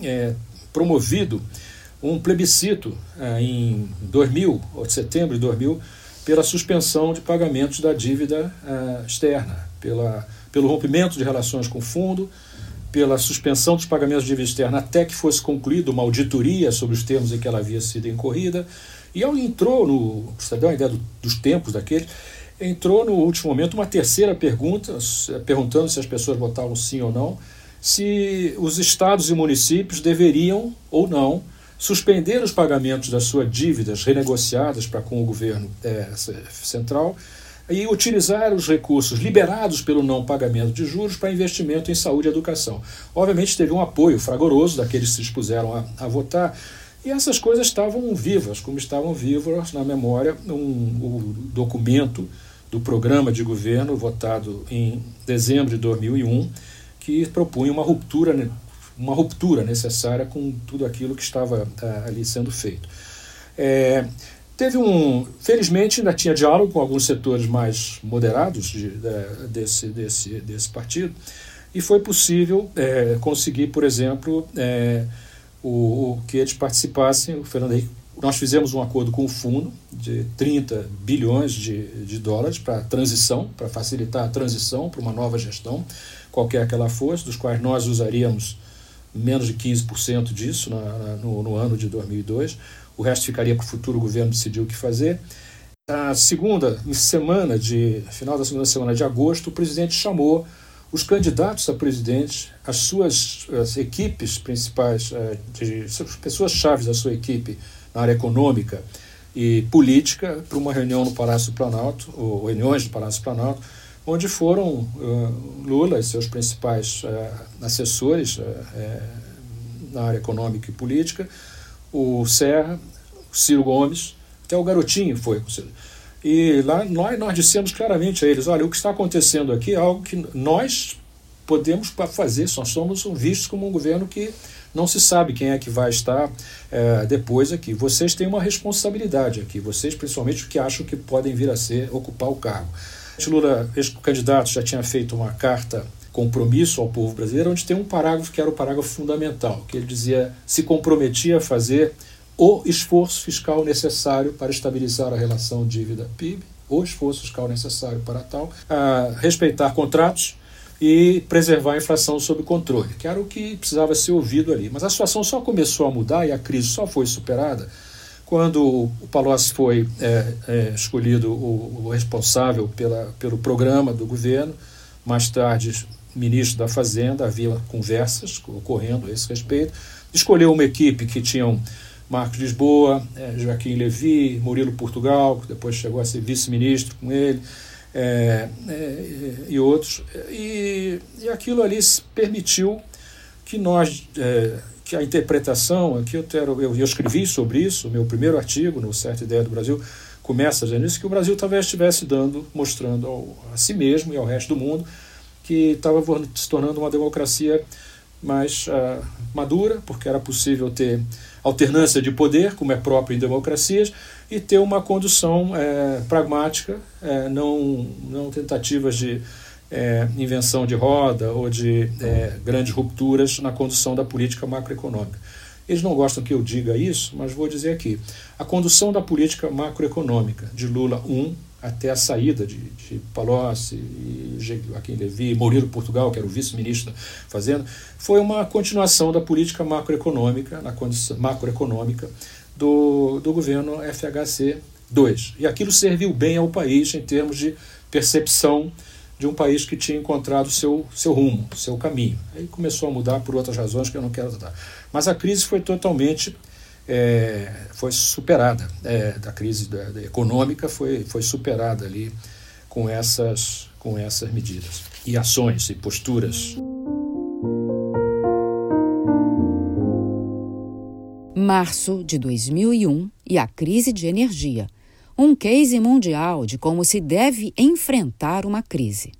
é, promovido um plebiscito em 2000, ou setembro de 2000, pela suspensão de pagamentos da dívida externa pela, pelo rompimento de relações com o fundo, pela suspensão dos pagamentos de dívida externa até que fosse concluída uma auditoria sobre os termos em que ela havia sido incorrida. E ao entrou no. Você deu uma ideia do, dos tempos daquele, entrou no último momento uma terceira pergunta, perguntando se as pessoas votavam sim ou não, se os estados e municípios deveriam ou não suspender os pagamentos das suas dívidas renegociadas para com o governo é, central e utilizar os recursos liberados pelo não pagamento de juros para investimento em saúde e educação. Obviamente teve um apoio fragoroso daqueles que se dispuseram a, a votar, e essas coisas estavam vivas, como estavam vivas na memória um, o documento do programa de governo votado em dezembro de 2001, que propunha uma ruptura, uma ruptura necessária com tudo aquilo que estava ah, ali sendo feito. É, Teve um. Felizmente, ainda tinha diálogo com alguns setores mais moderados de, de, desse, desse, desse partido, e foi possível é, conseguir, por exemplo, é, o, o, que eles participassem. O Fernando Henrique, nós fizemos um acordo com o fundo de 30 bilhões de, de dólares para transição, para facilitar a transição para uma nova gestão, qualquer que ela fosse, dos quais nós usaríamos menos de 15% disso na, na, no, no ano de 2002 o resto ficaria para o futuro governo decidir o que fazer. Na segunda semana de final da segunda semana de agosto, o presidente chamou os candidatos a presidente, as suas as equipes principais, eh, de, pessoas chaves da sua equipe na área econômica e política, para uma reunião no Palácio Planalto, ou reuniões do Palácio Planalto, onde foram uh, Lula e seus principais uh, assessores uh, na área econômica e política, o Serra, o Ciro Gomes, até o Garotinho foi com o Ciro. E lá nós, nós dissemos claramente a eles: olha, o que está acontecendo aqui é algo que nós podemos fazer, nós somos vistos como um governo que não se sabe quem é que vai estar é, depois aqui. Vocês têm uma responsabilidade aqui, vocês principalmente que acham que podem vir a ser, ocupar o cargo. Lula, ex-candidato, já tinha feito uma carta compromisso ao povo brasileiro, onde tem um parágrafo que era o parágrafo fundamental, que ele dizia se comprometia a fazer o esforço fiscal necessário para estabilizar a relação dívida-PIB, o esforço fiscal necessário para tal, a respeitar contratos e preservar a inflação sob controle, que era o que precisava ser ouvido ali. Mas a situação só começou a mudar e a crise só foi superada quando o Palocci foi é, é, escolhido o, o, responsável pela, pelo programa do governo, mais tarde ministro da Fazenda, havia conversas ocorrendo a esse respeito, escolheu uma equipe que tinham Marcos Lisboa, é, Joaquim Levi, Murilo Portugal, que depois chegou a ser vice-ministro com ele, é, é, e outros. E, e aquilo ali permitiu que nós, é, que a interpretação, aqui eu, quero, eu, eu escrevi sobre isso, meu primeiro artigo no Certa Ideia do Brasil, começa já nisso, que o Brasil talvez estivesse dando, mostrando ao, a si mesmo e ao resto do mundo que estava se tornando uma democracia mais uh, madura, porque era possível ter alternância de poder, como é próprio em democracias, e ter uma condução é, pragmática, é, não, não tentativas de é, invenção de roda ou de grandes rupturas na condução da política macroeconômica. Eles não gostam que eu diga isso, mas vou dizer aqui. A condução da política macroeconômica de Lula 1 até a saída de, de Palocci, e Joaquim Levy, Murilo Portugal, que era o vice-ministro da Fazenda, foi uma continuação da política macroeconômica, na condição macroeconômica do, do governo FHC 2. E aquilo serviu bem ao país em termos de percepção de um país que tinha encontrado seu, seu rumo, seu caminho. Aí começou a mudar por outras razões que eu não quero tratar. Mas a crise foi totalmente é, foi superada, é, da crise da, da econômica foi, foi superada ali com essas, com essas medidas e ações e posturas. Março de 2001 e a crise de energia. Um case mundial de como se deve enfrentar uma crise.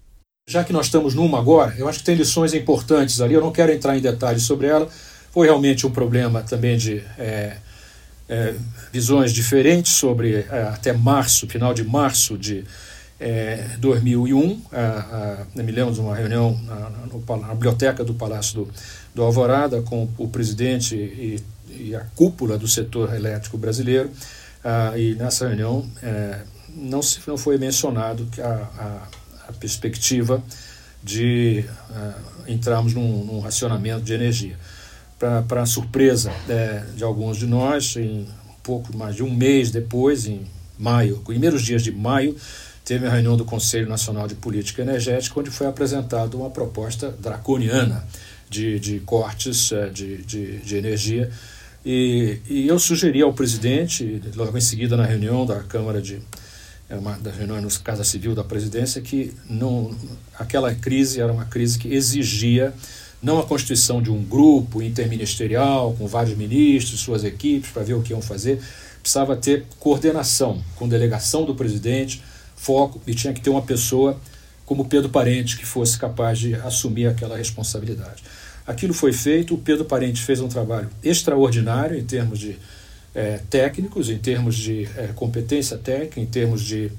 Já que nós estamos numa agora, eu acho que tem lições importantes ali. Eu não quero entrar em detalhes sobre ela. Foi realmente um problema também de é, é, visões diferentes sobre é, até março, final de março de é, 2001. A, a, me lembro de uma reunião na, na, na, biblioteca do Palácio do, do Alvorada com o presidente e, e a cúpula do setor elétrico brasileiro. E nessa reunião é, não, se, não foi mencionado que a, a a perspectiva de uh, entrarmos num, num, racionamento de energia. Para surpresa é, de alguns de nós, em um pouco mais de um mês depois, em maio, primeiros dias de maio, teve a reunião do Conselho Nacional de Política Energética, onde foi apresentada uma proposta draconiana de, de cortes uh, de, de, de energia. E, e eu sugeri ao presidente, logo em seguida na reunião da Câmara de, é uma das reuniões no Casa Civil da presidência, que não, aquela crise era uma crise que exigia não a constituição de um grupo interministerial com vários ministros, suas equipes, para ver o que iam fazer, precisava ter coordenação com delegação do presidente, foco, e tinha que ter uma pessoa como Pedro Parente que fosse capaz de assumir aquela responsabilidade. Aquilo foi feito, o Pedro Parente fez um trabalho extraordinário em termos de é, técnicos, em termos de é, competência técnica, em termos de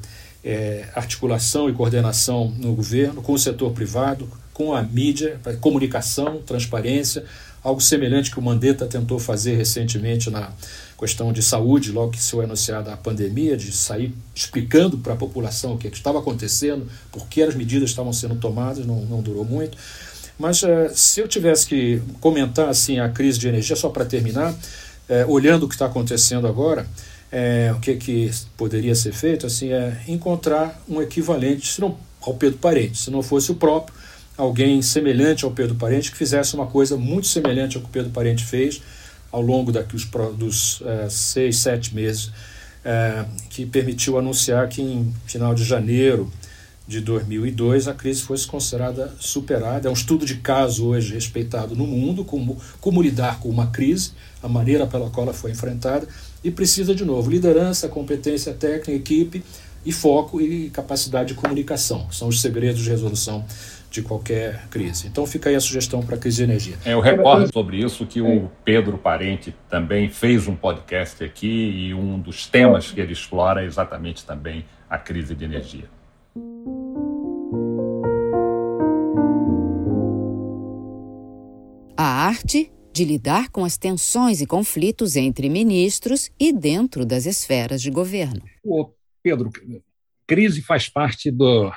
é, articulação e coordenação no governo, com o setor privado, com a mídia, comunicação, transparência, algo semelhante que o Mandetta tentou fazer recentemente na questão de saúde, logo que se foi anunciada a pandemia, de sair explicando para a população o que, estava acontecendo, por que as medidas estavam sendo tomadas, não, não durou muito. Mas uh, se eu tivesse que comentar assim a crise de energia, só para terminar, é, olhando o que está acontecendo agora, é, o que, que poderia ser feito assim é encontrar um equivalente, se não ao Pedro Parente, se não fosse o próprio, alguém semelhante ao Pedro Parente que fizesse uma coisa muito semelhante ao que o Pedro Parente fez ao longo daqui dos é, seis, sete meses, é, que permitiu anunciar que em final de janeiro de 2002 a crise fosse considerada superada. É um estudo de caso hoje respeitado no mundo, como, como lidar com uma crise, a maneira pela qual ela foi enfrentada, e precisa, de novo, liderança, competência técnica, equipe e foco e capacidade de comunicação. São os segredos de resolução de qualquer crise. Então fica aí a sugestão para a crise de energia. É, eu recordo sobre isso que o Pedro Parente também fez um podcast aqui e um dos temas que ele explora é exatamente também a crise de energia. A arte de lidar com as tensões e conflitos entre ministros e dentro das esferas de governo. Ô, Pedro, crise faz parte do,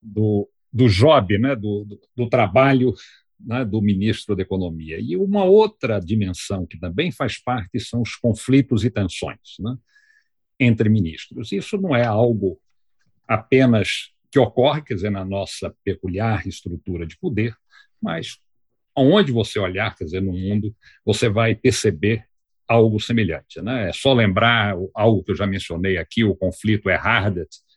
do, do job, né, do, do, do trabalho né, do ministro da Economia. E uma outra dimensão que também faz parte são os conflitos e tensões né, entre ministros. Isso não é algo apenas que ocorre, quer dizer, na nossa peculiar estrutura de poder, mas aonde você olhar, quer dizer, no mundo, você vai perceber algo semelhante. Né? É só lembrar algo que eu já mencionei aqui, o conflito Erhardt-Adenauer,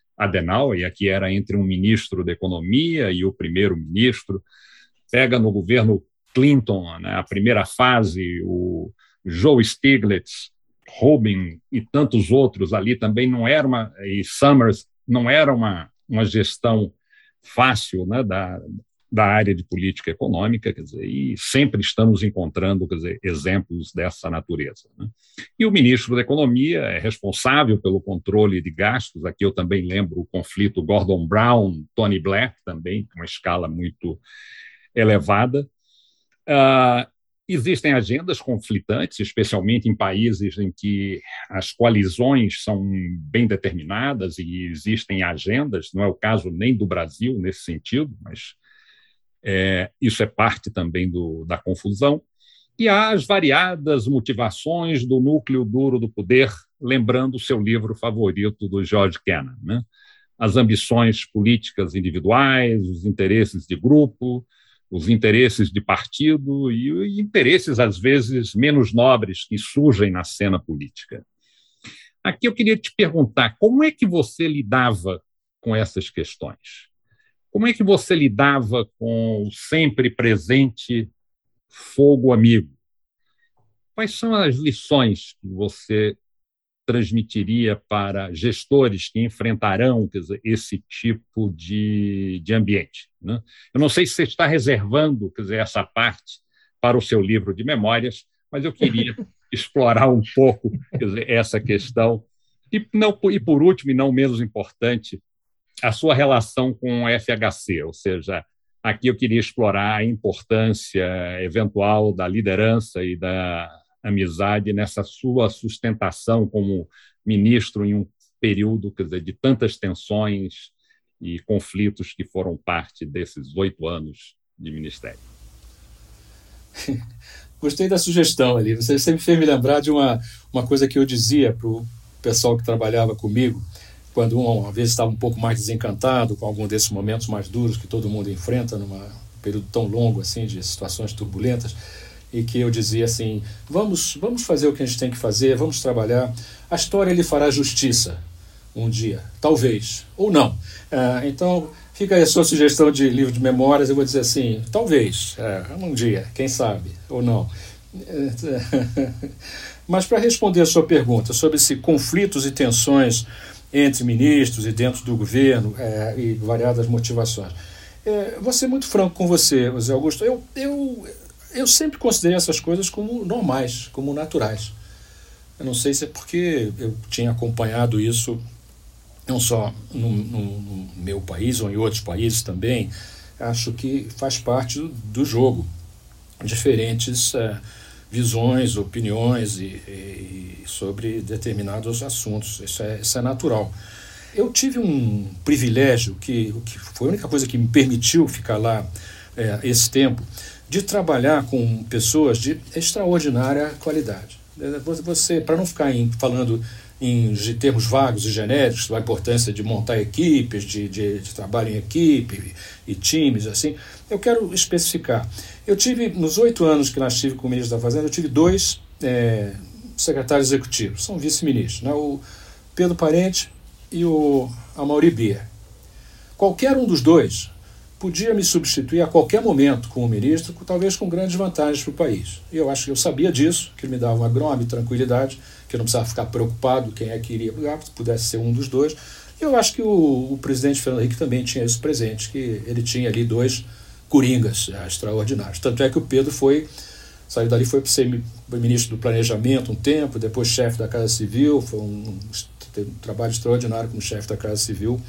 e aqui era entre um ministro da Economia e o primeiro-ministro. Pega no governo Clinton, né, a primeira fase, o Joe Stiglitz, Rubin e tantos outros ali também não era uma, e Summers, não era uma, uma gestão fácil né, da, da área de política econômica, quer dizer, e sempre estamos encontrando dizer, exemplos dessa natureza. Né? E o ministro da Economia é responsável pelo controle de gastos. Aqui eu também lembro o conflito Gordon Brown, Tony Black, também, com uma escala muito elevada. Uh, existem agendas conflitantes, especialmente em países em que as coalizões são bem determinadas e existem agendas, não é o caso nem do Brasil nesse sentido, mas é, isso é parte também do, da confusão. E há as variadas motivações do núcleo duro do poder, lembrando o seu livro favorito do George Kennan. Né? As ambições políticas individuais, os interesses de grupo, os interesses de partido e, e interesses, às vezes, menos nobres que surgem na cena política. Aqui eu queria te perguntar como é que você lidava com essas questões? Como é que você lidava com o sempre presente fogo amigo? Quais são as lições que você transmitiria para gestores que enfrentarão dizer, esse tipo de, de ambiente? Né? Eu não sei se você está reservando dizer, essa parte para o seu livro de memórias, mas eu queria [laughs] explorar um pouco dizer, essa questão. E, não, e, por último, e não menos importante, a sua relação com o FHC, ou seja, aqui eu queria explorar a importância eventual da liderança e da amizade nessa sua sustentação como ministro em um período quer dizer, de tantas tensões e conflitos que foram parte desses oito anos de ministério. [laughs] Gostei da sugestão ali. Você sempre fez me lembrar de uma, uma coisa que eu dizia para o pessoal que trabalhava comigo, quando um, uma vez estava um pouco mais desencantado com algum desses momentos mais duros que todo mundo enfrenta num período tão longo assim de situações turbulentas e que eu dizia assim: vamos, vamos fazer o que a gente tem que fazer, vamos trabalhar. A história lhe fará justiça um dia, talvez, ou não. Uh, então, fica aí a sua sugestão de livro de memórias. Eu vou dizer assim: talvez, uh, um dia, quem sabe, ou não. [laughs] Mas para responder a sua pergunta sobre se conflitos e tensões entre ministros e dentro do governo uh, e variadas motivações. É, vou ser muito franco com você, José Augusto. Eu, eu, eu sempre considerei essas coisas como normais, como naturais. Eu não sei se é porque eu tinha acompanhado isso não só no, no, no meu país ou em outros países também. Acho que faz parte do, do jogo. Diferentes é, visões, opiniões e, e, sobre determinados assuntos. Isso é, isso é natural. Eu tive um privilégio que, que foi a única coisa que me permitiu ficar lá é, esse tempo de trabalhar com pessoas de extraordinária qualidade. É, você, para não ficar em, falando em termos vagos e genéricos, a importância de montar equipes, de, de, de, trabalho em equipe e times, assim, eu quero especificar. Eu tive, nos oito anos que nós tive com o ministro da Fazenda, eu tive dois é, secretários executivos, são vice-ministros, né, o Pedro Parente e o Amaury Bia. Qualquer um dos dois podia me substituir a qualquer momento como ministro, talvez com grandes vantagens para o país. E eu acho que eu sabia disso, que ele me dava uma enorme tranquilidade, que eu não precisava ficar preocupado quem é que iria se pudesse ser um dos dois. E eu acho que o, o presidente Fernando Henrique também tinha isso presente, que ele tinha ali dois coringas é, extraordinários. Tanto é que o Pedro foi, saiu dali, foi para ser ministro do Planejamento um tempo, depois chefe da Casa Civil, foi um, um trabalho extraordinário como chefe da Casa Civil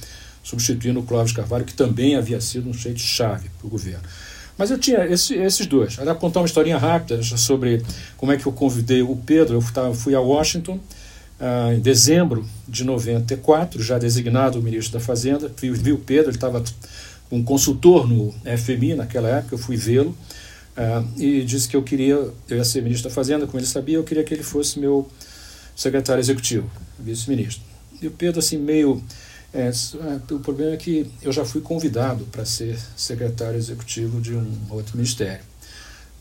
substituindo o Clóvis Carvalho, que também havia sido um jeito chave para o governo. Mas eu tinha esse, esses dois. Era contar uma historinha rápida sobre como é que eu convidei o Pedro. Eu fui a Washington ah, em dezembro de 94, já designado ministro da Fazenda. Vi, vi o Pedro, ele estava um consultor no FMI naquela época, eu fui vê-lo. Ah, e disse que eu queria, eu ia ser ministro da Fazenda, como ele sabia, eu queria que ele fosse meu secretário executivo, vice-ministro. E o Pedro, assim, meio é, é, o problema é que eu já fui convidado para ser secretário executivo de um outro ministério.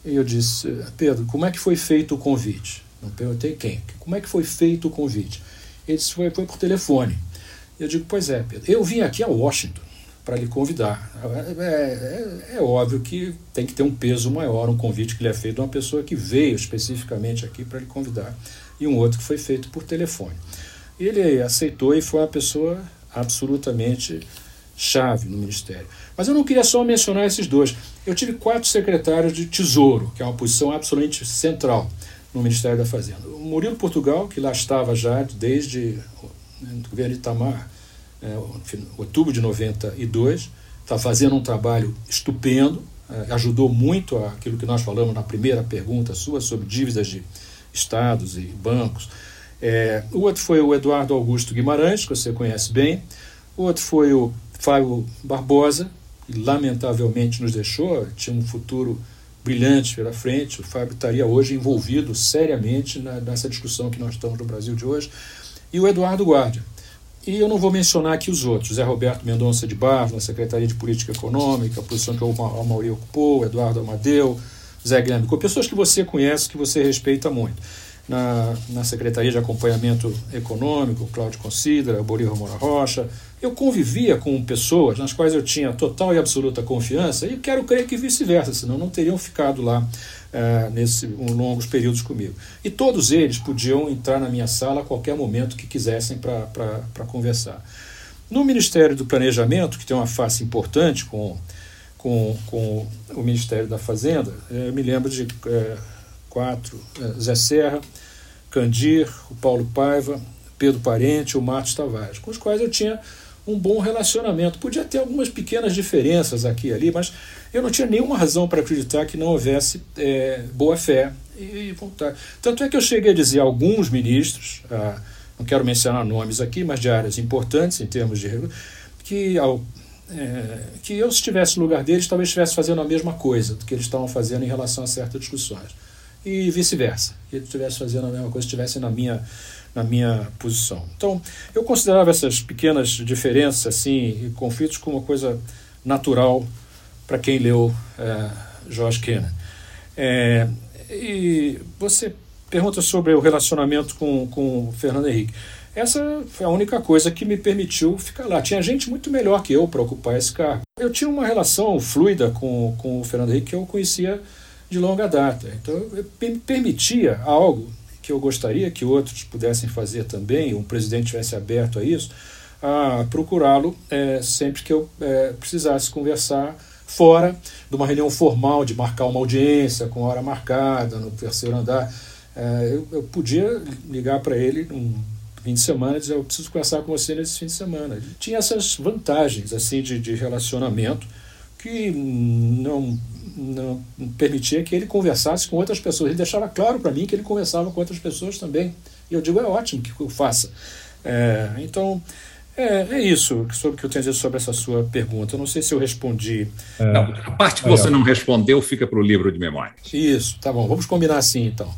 E eu disse, Pedro, como é que foi feito o convite? Não perguntei quem. Como é que foi feito o convite? Ele disse, foi, foi por telefone. Eu digo, pois é, Pedro, eu vim aqui a Washington para lhe convidar. É, é, é, óbvio que tem que ter um peso maior um convite que lhe é feito de uma pessoa que veio especificamente aqui para lhe convidar e um outro que foi feito por telefone. Ele aceitou e foi uma pessoa absolutamente chave no Ministério. Mas eu não queria só mencionar esses dois. Eu tive quatro secretários de Tesouro, que é uma posição absolutamente central no Ministério da Fazenda. O Murilo Portugal, que lá estava já desde o governo Itamar, é, outubro de 92, está fazendo um trabalho estupendo, é, ajudou muito aquilo que nós falamos na primeira pergunta sua sobre dívidas de estados e bancos. É, o outro foi o Eduardo Augusto Guimarães, que você conhece bem. O outro foi o Fábio Barbosa, que lamentavelmente nos deixou, tinha um futuro brilhante pela frente. O Fábio estaria hoje envolvido seriamente na, nessa discussão que nós estamos no Brasil de hoje. E o Eduardo Guardia. E eu não vou mencionar aqui os outros. Zé Roberto Mendonça de Barros, na Secretaria de Política Econômica, a posição que o Mauri ocupou, Eduardo Amadeu, Zé Guilherme, pessoas que você conhece, que você respeita muito na, na Secretaria de Acompanhamento Econômico, Cláudio Considera, Bolívar Moura Rocha. Eu convivia com pessoas nas quais eu tinha total e absoluta confiança e quero crer que vice-versa, senão não teriam ficado lá uh, nesse um, longos períodos comigo. E todos eles podiam entrar na minha sala a qualquer momento que quisessem para conversar. No Ministério do Planejamento, que tem uma face importante com, com, com o Ministério da Fazenda, eh, eu me lembro de é, quatro: é, Zé Serra, Candir, o Paulo Paiva, Pedro Parente, o Marcos Tavares, com os quais eu tinha um bom relacionamento. Podia ter algumas pequenas diferenças aqui e ali, mas eu não tinha nenhuma razão para acreditar que não houvesse é, boa fé e, vontade. Tanto é que eu cheguei a dizer a alguns ministros, ah, não quero mencionar nomes aqui, mas de áreas importantes em termos de que ao é, que eu, se estivesse no lugar deles, talvez estivesse fazendo a mesma coisa do que eles estavam fazendo em relação a certas discussões. E vice-versa. Que eles estivessem fazendo a mesma coisa, estivessem na minha, na minha posição. Então, eu considerava essas pequenas diferenças assim, e conflitos como uma coisa natural para quem leu é, George Kennan. É, e você pergunta sobre o relacionamento com, com o Fernando Henrique. Essa foi a única coisa que me permitiu ficar lá. Tinha gente muito melhor que eu para ocupar esse cargo. Eu tinha uma relação fluida com, com o Fernando Henrique que eu conhecia de longa data. Então, me permitia algo que eu gostaria que outros pudessem fazer também, um presidente tivesse aberto a isso, a procurá-lo é, sempre que eu é, precisasse conversar fora de uma reunião formal de marcar uma audiência com hora marcada no terceiro andar. É, eu, eu, podia ligar para ele um fim de semana e dizer eu preciso conversar com você nesse fim de semana. Ele tinha essas vantagens assim de, de relacionamento que não, não permitia que ele conversasse com outras pessoas. Ele deixava claro para mim que ele conversava com outras pessoas também. E eu digo, é ótimo que eu faça. É, então, é, é, isso sobre o que eu tenho a dizer sobre essa sua pergunta. Eu não sei se eu respondi. É, não, a parte que você não respondeu fica para o livro de memórias. Isso, tá bom. Vamos combinar assim, então.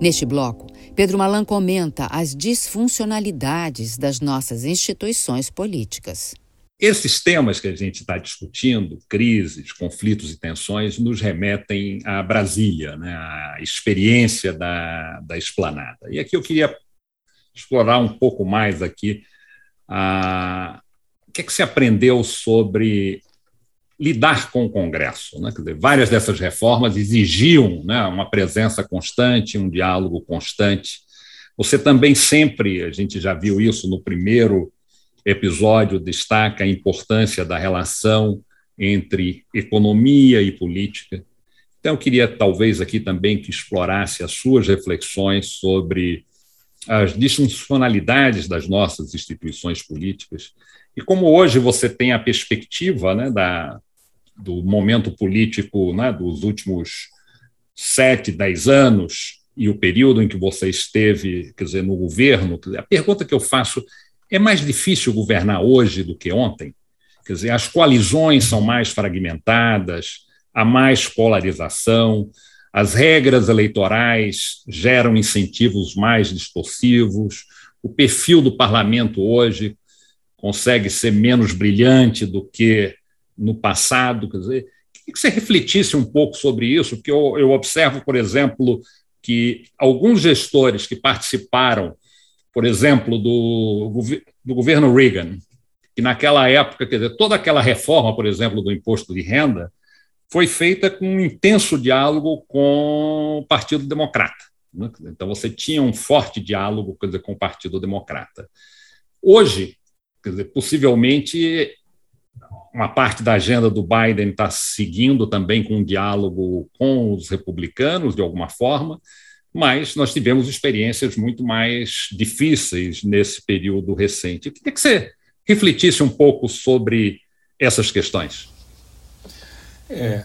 Neste bloco, Pedro Malan comenta as disfuncionalidades das nossas instituições políticas. Esses temas que a gente está discutindo, crises, conflitos e tensões, nos remetem a Brasília, né, experiência da, da esplanada. E aqui eu queria explorar um pouco mais aqui a, o que, é que se aprendeu sobre lidar com o Congresso. Né? Dizer, várias dessas reformas exigiam né, uma presença constante, um diálogo constante. Você também sempre, a gente já viu isso no primeiro episódio, destaca a importância da relação entre economia e política. Então, eu queria talvez aqui também que explorasse as suas reflexões sobre as disfuncionalidades das nossas instituições políticas e como hoje você tem a perspectiva né, da, do momento político né, dos últimos sete, dez anos e o período em que você esteve, quer dizer, no governo, a pergunta que eu faço é mais difícil governar hoje do que ontem? Quer dizer, as coalizões são mais fragmentadas, há mais polarização, as regras eleitorais geram incentivos mais distorcivos, o perfil do parlamento hoje consegue ser menos brilhante do que no passado. Quer dizer, que você refletisse um pouco sobre isso, porque eu, eu observo, por exemplo, que alguns gestores que participaram, por exemplo, do, do governo Reagan, que naquela época, quer dizer, toda aquela reforma, por exemplo, do imposto de renda, foi feita com um intenso diálogo com o Partido Democrata. Né? Então, você tinha um forte diálogo quer dizer, com o Partido Democrata. Hoje, quer dizer, possivelmente, uma parte da agenda do Biden está seguindo também com um diálogo com os republicanos, de alguma forma, mas nós tivemos experiências muito mais difíceis nesse período recente. Queria que você refletisse um pouco sobre essas questões. É,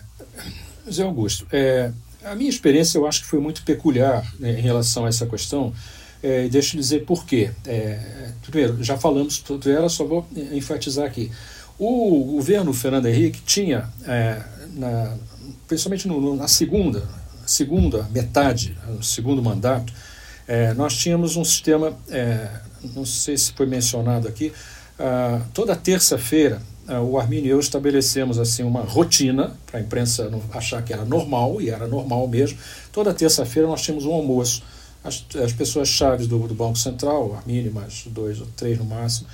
Zé Augusto, é, a minha experiência eu acho que foi muito peculiar né, em relação a essa questão. É, deixa eu dizer por quê. É, primeiro, já falamos sobre ela, só vou enfatizar aqui. O governo Fernando Henrique tinha, é, na, principalmente no, na segunda, segunda metade, no segundo mandato, é, nós tínhamos um sistema, é, não sei se foi mencionado aqui, ah, toda terça-feira ah, o Arminio e eu estabelecemos assim uma rotina para a imprensa não achar que era normal, e era normal mesmo. Toda terça-feira nós tínhamos um almoço. As, as pessoas chaves do, do Banco Central, o Arminio mais dois ou três no máximo,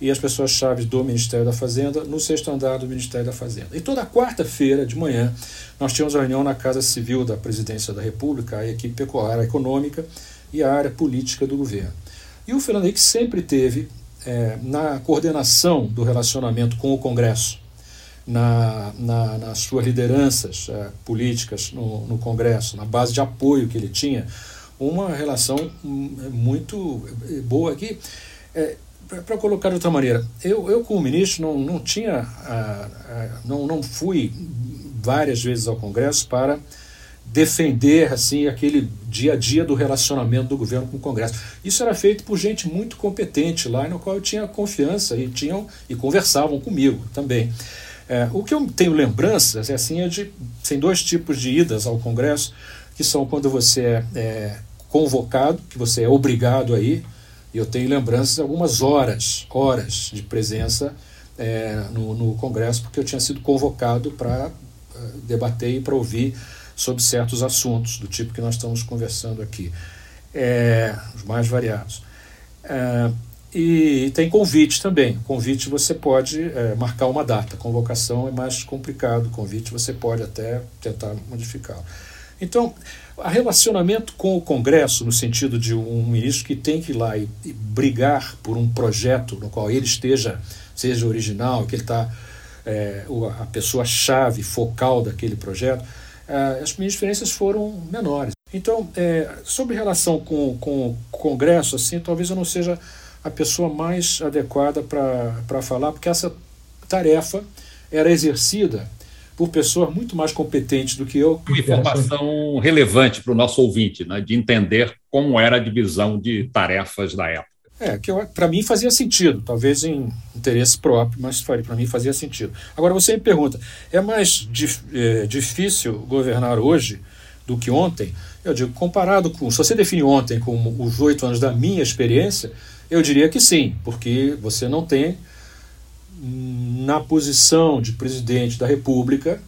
e as pessoas-chave do Ministério da Fazenda no sexto andar do Ministério da Fazenda. E toda quarta-feira de manhã nós tínhamos reunião na Casa Civil da Presidência da República, a equipe pecuária econômica e a área política do governo. E o Fernando Henrique sempre teve é, na coordenação do relacionamento com o Congresso, na, na, nas suas lideranças é, políticas no, no Congresso, na base de apoio que ele tinha, uma relação hum, muito boa aqui. É, para colocar de outra maneira, eu, eu como ministro não, não tinha, ah, ah, não, não fui várias vezes ao Congresso para defender assim aquele dia a dia do relacionamento do governo com o Congresso. Isso era feito por gente muito competente lá, no qual eu tinha confiança e tinham e conversavam comigo também. É, o que eu tenho lembranças é assim é de tem dois tipos de idas ao Congresso que são quando você é, é convocado, que você é obrigado a ir. E eu tenho lembranças de algumas horas, horas de presença é, no, no Congresso, porque eu tinha sido convocado para uh, debater e para ouvir sobre certos assuntos, do tipo que nós estamos conversando aqui, é, os mais variados. É, e tem convite também. Convite você pode é, marcar uma data. Convocação é mais complicado. Convite você pode até tentar modificá-lo. Então, o relacionamento com o Congresso, no sentido de um ministro que tem que ir lá e, e brigar por um projeto no qual ele esteja, seja original, que ele está é, a pessoa-chave, focal daquele projeto, é, as minhas diferenças foram menores. Então, é, sobre relação com, com o Congresso, assim, talvez eu não seja a pessoa mais adequada para falar, porque essa tarefa era exercida por pessoas muito mais competentes do que eu. Uma informação relevante para o nosso ouvinte, né, de entender como era a divisão de tarefas da época. É, que para mim fazia sentido, talvez em interesse próprio, mas para mim fazia sentido. Agora você me pergunta, é mais dif, é, difícil governar hoje do que ontem? Eu digo, comparado com. Se você define ontem como os oito anos da minha experiência, eu diria que sim, porque você não tem na posição de presidente da República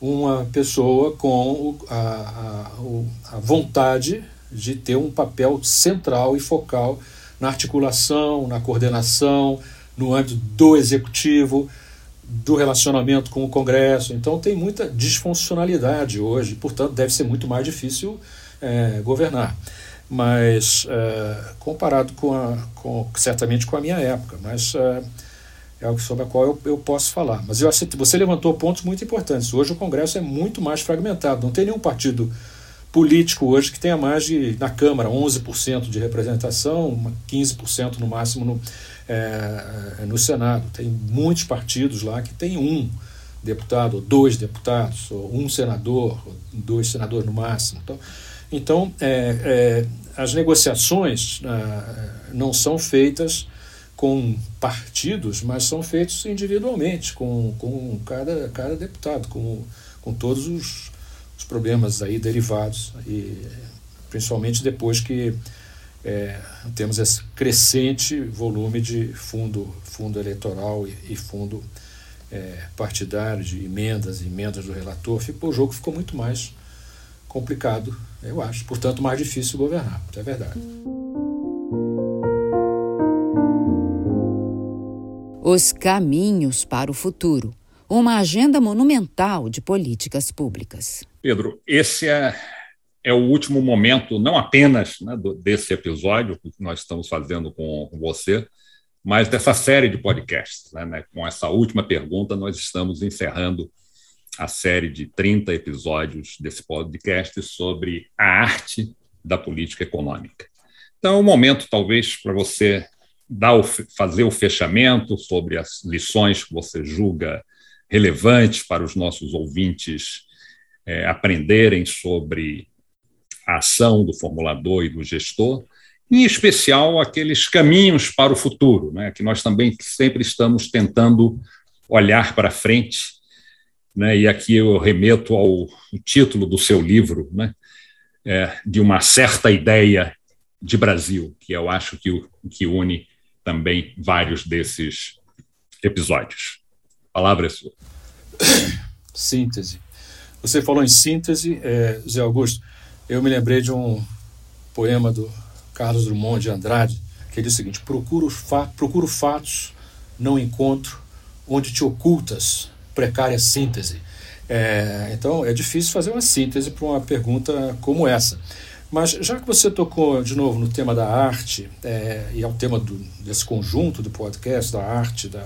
uma pessoa com a, a, a vontade de ter um papel central e focal na articulação, na coordenação, no âmbito do executivo, do relacionamento com o Congresso. Então tem muita disfuncionalidade hoje, portanto deve ser muito mais difícil é, governar. Mas é, comparado com, a, com certamente com a minha época, mas é, é algo sobre a qual eu, eu posso falar. Mas eu você levantou pontos muito importantes. Hoje o Congresso é muito mais fragmentado. Não tem nenhum partido político hoje que tenha mais de, na Câmara, 11% de representação, 15% no máximo no, é, no Senado. Tem muitos partidos lá que tem um deputado, ou dois deputados, ou um senador, ou dois senadores no máximo. Então, então é, é, as negociações ah, não são feitas com partidos, mas são feitos individualmente, com, com cada, cada deputado, com, com todos os, os problemas aí derivados, e principalmente depois que é, temos esse crescente volume de fundo, fundo eleitoral e, e fundo é, partidário, de emendas, emendas do relator, ficou, o jogo ficou muito mais complicado, eu acho. Portanto, mais difícil governar, é verdade. Os caminhos para o futuro uma agenda monumental de políticas públicas. Pedro, esse é, é o último momento, não apenas né, do, desse episódio que nós estamos fazendo com, com você, mas dessa série de podcasts. Né, né, com essa última pergunta, nós estamos encerrando a série de 30 episódios desse podcast sobre a arte da política econômica. Então, é um momento, talvez, para você dar o, fazer o fechamento sobre as lições que você julga relevantes para os nossos ouvintes é, aprenderem sobre a ação do formulador e do gestor, em especial aqueles caminhos para o futuro, né, que nós também sempre estamos tentando olhar para frente. Né, e aqui eu remeto ao título do seu livro, né, é, de uma certa ideia de Brasil, que eu acho que, que une também vários desses episódios palavra é sua. Síntese. Você falou em síntese, é, Zé Augusto. Eu me lembrei de um poema do Carlos Drummond de Andrade, que diz o seguinte: procuro, fa procuro fatos não encontro, onde te ocultas, precária síntese. É, então é difícil fazer uma síntese para uma pergunta como essa. Mas já que você tocou de novo no tema da arte, é, e é o tema do, desse conjunto do podcast, da arte da,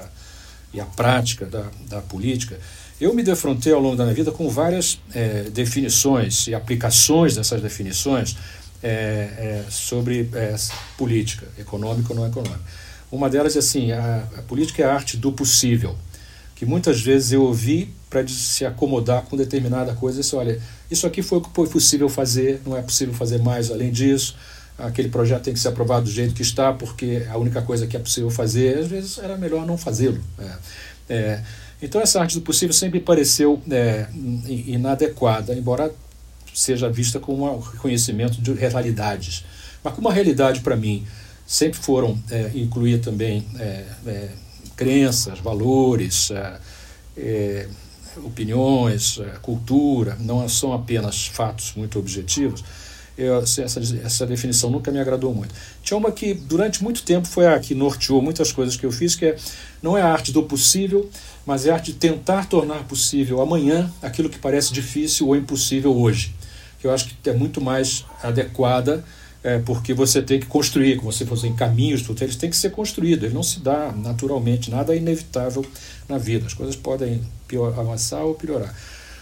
e a prática da, da política, eu me defrontei ao longo da minha vida com várias é, definições e aplicações dessas definições é, é, sobre é, política, econômica ou não econômica. Uma delas é assim: a, a política é a arte do possível, que muitas vezes eu ouvi para se acomodar com determinada coisa. Isso, olha, isso aqui foi o que foi possível fazer, não é possível fazer mais além disso. Aquele projeto tem que ser aprovado do jeito que está, porque a única coisa que é possível fazer, às vezes era melhor não fazê-lo. É, é, então, essa arte do possível sempre pareceu é, inadequada, embora seja vista como um reconhecimento de realidades. Mas, como a realidade, para mim, sempre foram é, incluir também é, é, crenças, valores, é, opiniões, é, cultura, não são apenas fatos muito objetivos, eu, essa, essa definição nunca me agradou muito. Tinha uma que durante muito tempo foi a que norteou muitas coisas que eu fiz, que é, não é a arte do possível, mas é a arte de tentar tornar possível amanhã aquilo que parece difícil ou impossível hoje. Que eu acho que é muito mais adequada, é, porque você tem que construir, como você fosse em caminhos, tudo, eles têm que ser construídos, ele não se dá naturalmente, nada é inevitável na vida, as coisas podem pior, avançar ou piorar.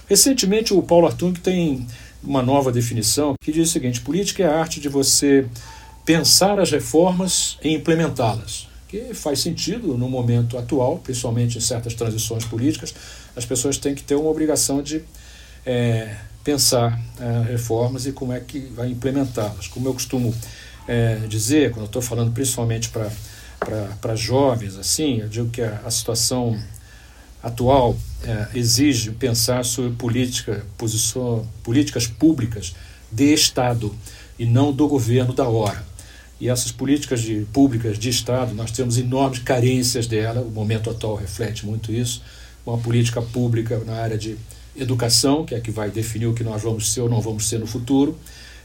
Recentemente, o Paulo Artung tem uma nova definição que diz o seguinte: política é a arte de você pensar as reformas e implementá-las. Que faz sentido no momento atual, principalmente em certas transições políticas, as pessoas têm que ter uma obrigação de é, pensar é, reformas e como é que vai implementá-las. Como eu costumo é, dizer, quando estou falando principalmente para jovens, assim, eu digo que a, a situação atual é, exige pensar sobre política, posição, políticas públicas de Estado e não do governo da hora. E essas políticas de, públicas de Estado, nós temos enormes carências dela, o momento atual reflete muito isso. Uma política pública na área de educação, que é que vai definir o que nós vamos ser ou não vamos ser no futuro,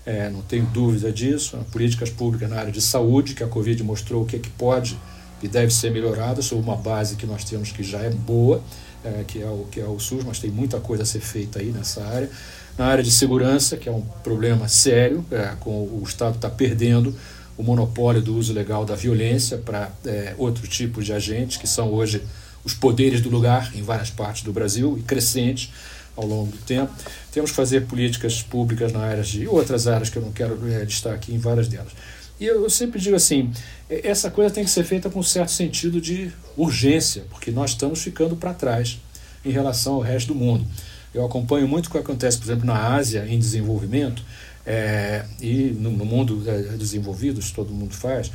é, não tenho dúvida disso. Políticas públicas na área de saúde, que a Covid mostrou o que, é que pode e deve ser melhorada sobre uma base que nós temos que já é boa, é, que, é o, que é o SUS, mas tem muita coisa a ser feita aí nessa área. Na área de segurança, que é um problema sério, é, com o Estado está perdendo o monopólio do uso legal da violência para é, outro tipo de agentes, que são hoje os poderes do lugar em várias partes do Brasil e crescentes ao longo do tempo. Temos que fazer políticas públicas na área de outras áreas que eu não quero é, destacar aqui em várias delas. E eu, sempre digo assim, essa coisa tem que ser feita com um certo sentido de urgência, porque nós estamos ficando para trás em relação ao resto do mundo. Eu acompanho muito o que acontece, por exemplo, na Ásia, em desenvolvimento, é, e no, no mundo é, desenvolvido, isso todo mundo faz,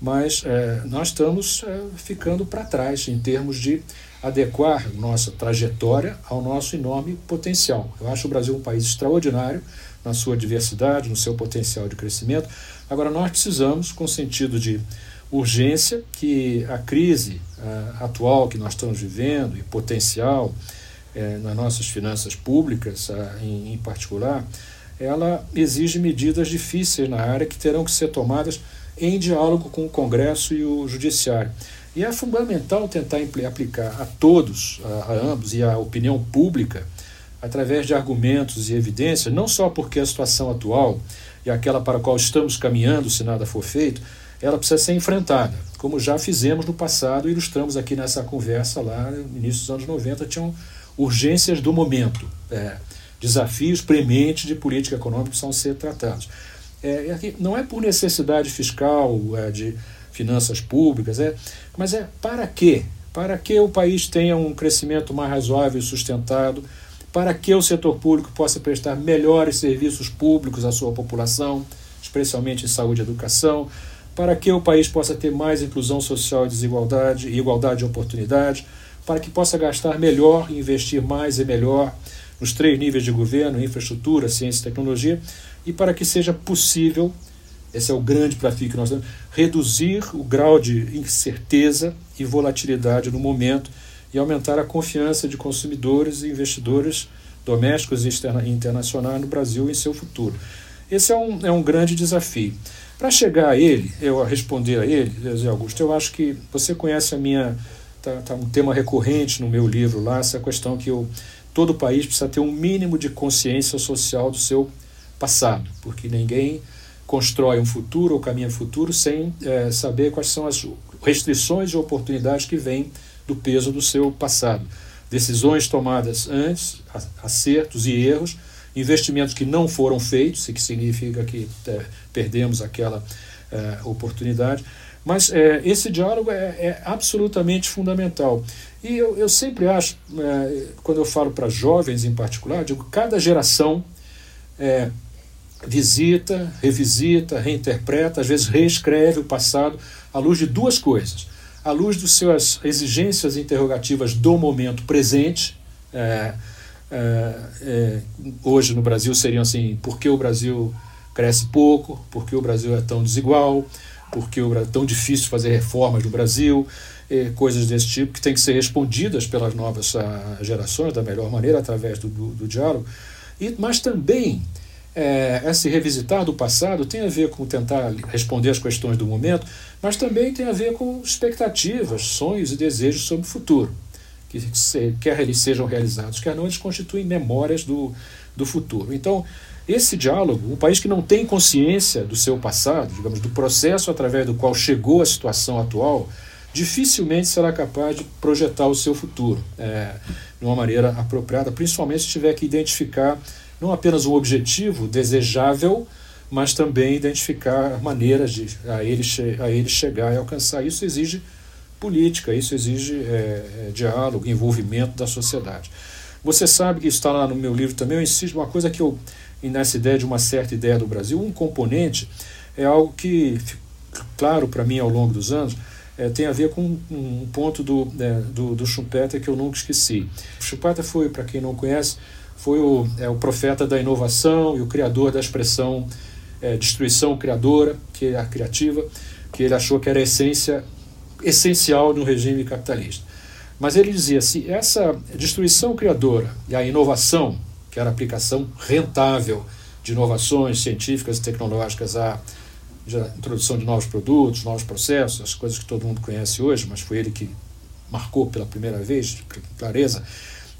mas é, nós estamos é, ficando para trás em termos de adequar nossa trajetória ao nosso enorme potencial. Eu acho o Brasil um país extraordinário na sua diversidade, no seu potencial de crescimento. Agora, nós precisamos, com sentido de urgência, que a crise uh, atual que nós estamos vivendo e potencial uh, nas nossas finanças públicas, uh, em, em particular, ela exige medidas difíceis na área que terão que ser tomadas em diálogo com o Congresso e o Judiciário. E é fundamental tentar aplicar a todos, a, a ambos e à opinião pública, através de argumentos e evidências, não só porque a situação atual e aquela para a qual estamos caminhando, se nada for feito, ela precisa ser enfrentada, como já fizemos no passado e ilustramos aqui nessa conversa lá no início dos anos 90, tinham urgências do momento, é, desafios prementes de política econômica precisam ser tratados. É, não é por necessidade fiscal, é, de finanças públicas, é, mas é para quê? Para que o país tenha um crescimento mais razoável e sustentado, para que o setor público possa prestar melhores serviços públicos à sua população, especialmente em saúde e educação, para que o país possa ter mais inclusão social e desigualdade e igualdade de oportunidades, para que possa gastar melhor e investir mais e melhor nos três níveis de governo, infraestrutura, ciência e tecnologia, e para que seja possível, esse é o grande desafio que nós temos, reduzir o grau de incerteza e volatilidade no momento e aumentar a confiança de consumidores e investidores domésticos e internacionais no Brasil e em seu futuro. Esse é um, é um grande desafio. Para chegar a ele, eu a responder a ele, José Augusto, eu acho que você conhece a minha tá, tá um tema recorrente no meu livro lá, essa questão que eu, todo país precisa ter um mínimo de consciência social do seu passado, porque ninguém constrói um futuro ou caminha futuro sem é, saber quais são as restrições e oportunidades que vêm do peso do seu passado. Decisões tomadas antes, acertos e erros, investimentos que não foram feitos, o que significa que é, perdemos aquela é, oportunidade. Mas é, esse diálogo é, é, absolutamente fundamental. E eu, eu sempre acho, é, quando eu falo para jovens em particular, digo cada geração é, visita, revisita, reinterpreta, às vezes reescreve o passado à luz de duas coisas. À luz das suas exigências interrogativas do momento presente, é, é, é, hoje no Brasil seriam assim: por que o Brasil cresce pouco? Por que o Brasil é tão desigual? Por que é tão difícil fazer reformas no Brasil? coisas desse tipo que têm que ser respondidas pelas novas ah, gerações da melhor maneira através do, do, do diálogo. E, mas também é, esse revisitar do passado tem a ver com tentar responder as questões do momento, mas também tem a ver com expectativas, sonhos e desejos sobre o futuro que quer eles sejam realizados, quer não, eles constituem memórias do, do futuro. Então, esse diálogo, um país que não tem consciência do seu passado, digamos, do processo através do qual chegou à situação atual, dificilmente será capaz de projetar o seu futuro é, de uma maneira apropriada, principalmente se tiver que identificar não apenas um objetivo desejável, mas também identificar maneiras de a ele, a ele chegar e alcançar. Isso exige política, isso exige é, é, diálogo, envolvimento da sociedade. Você sabe que isso está lá no meu livro também, eu insisto, uma coisa que eu, nessa ideia de uma certa ideia do Brasil, um componente é algo que, claro para mim ao longo dos anos, é, tem a ver com um ponto do, é, do, do, Schumpeter que eu nunca esqueci. O Schumpeter foi, para quem não conhece, foi o, é, o profeta da inovação e o criador da expressão é, destruição criadora, que é a criativa, que ele achou que era essência essencial no regime capitalista. Mas ele dizia: se essa destruição criadora e a inovação, que era a aplicação rentável de inovações científicas e tecnológicas à introdução de novos produtos, novos processos, as coisas que todo mundo conhece hoje, mas foi ele que marcou pela primeira vez, com clareza,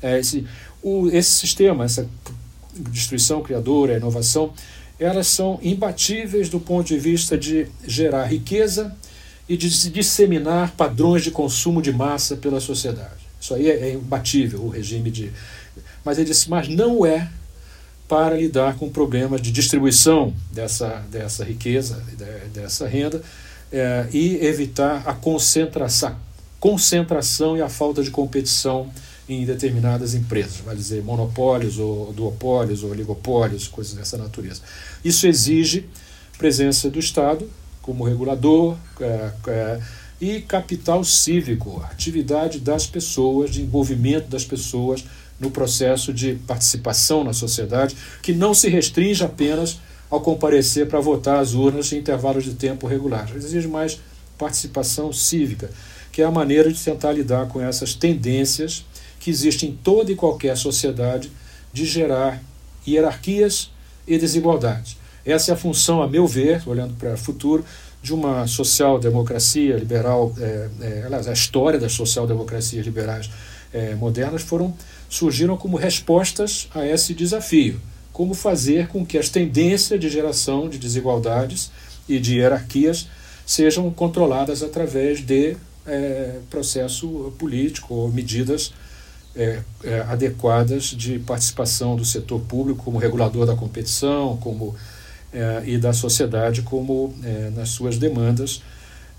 é, esse, o, esse sistema, essa destruição criadora, a inovação, elas são imbatíveis do ponto de vista de gerar riqueza e de disseminar padrões de consumo de massa pela sociedade. Isso aí é, é imbatível, o regime de. Mas ele disse, mas não é para lidar com problemas de distribuição dessa, dessa riqueza, dessa renda, é, e evitar a concentração, concentração e a falta de competição em determinadas empresas, vai dizer monopólios ou duopólios ou oligopólios, coisas dessa natureza. Isso exige presença do Estado como regulador é, é, e capital cívico, atividade das pessoas, de envolvimento das pessoas no processo de participação na sociedade, que não se restringe apenas ao comparecer para votar às urnas em intervalos de tempo regulares. Exige mais participação cívica, que é a maneira de tentar lidar com essas tendências que existem em toda e qualquer sociedade de gerar hierarquias e desigualdades. Essa é a função, a meu ver, olhando para o futuro, de uma social-democracia liberal. É, é, aliás, a história das social-democracias liberais é, modernas foram surgiram como respostas a esse desafio. Como fazer com que as tendências de geração de desigualdades e de hierarquias sejam controladas através de é, processo político ou medidas é, é, adequadas de participação do setor público como regulador da competição, como é, e da sociedade como é, nas suas demandas.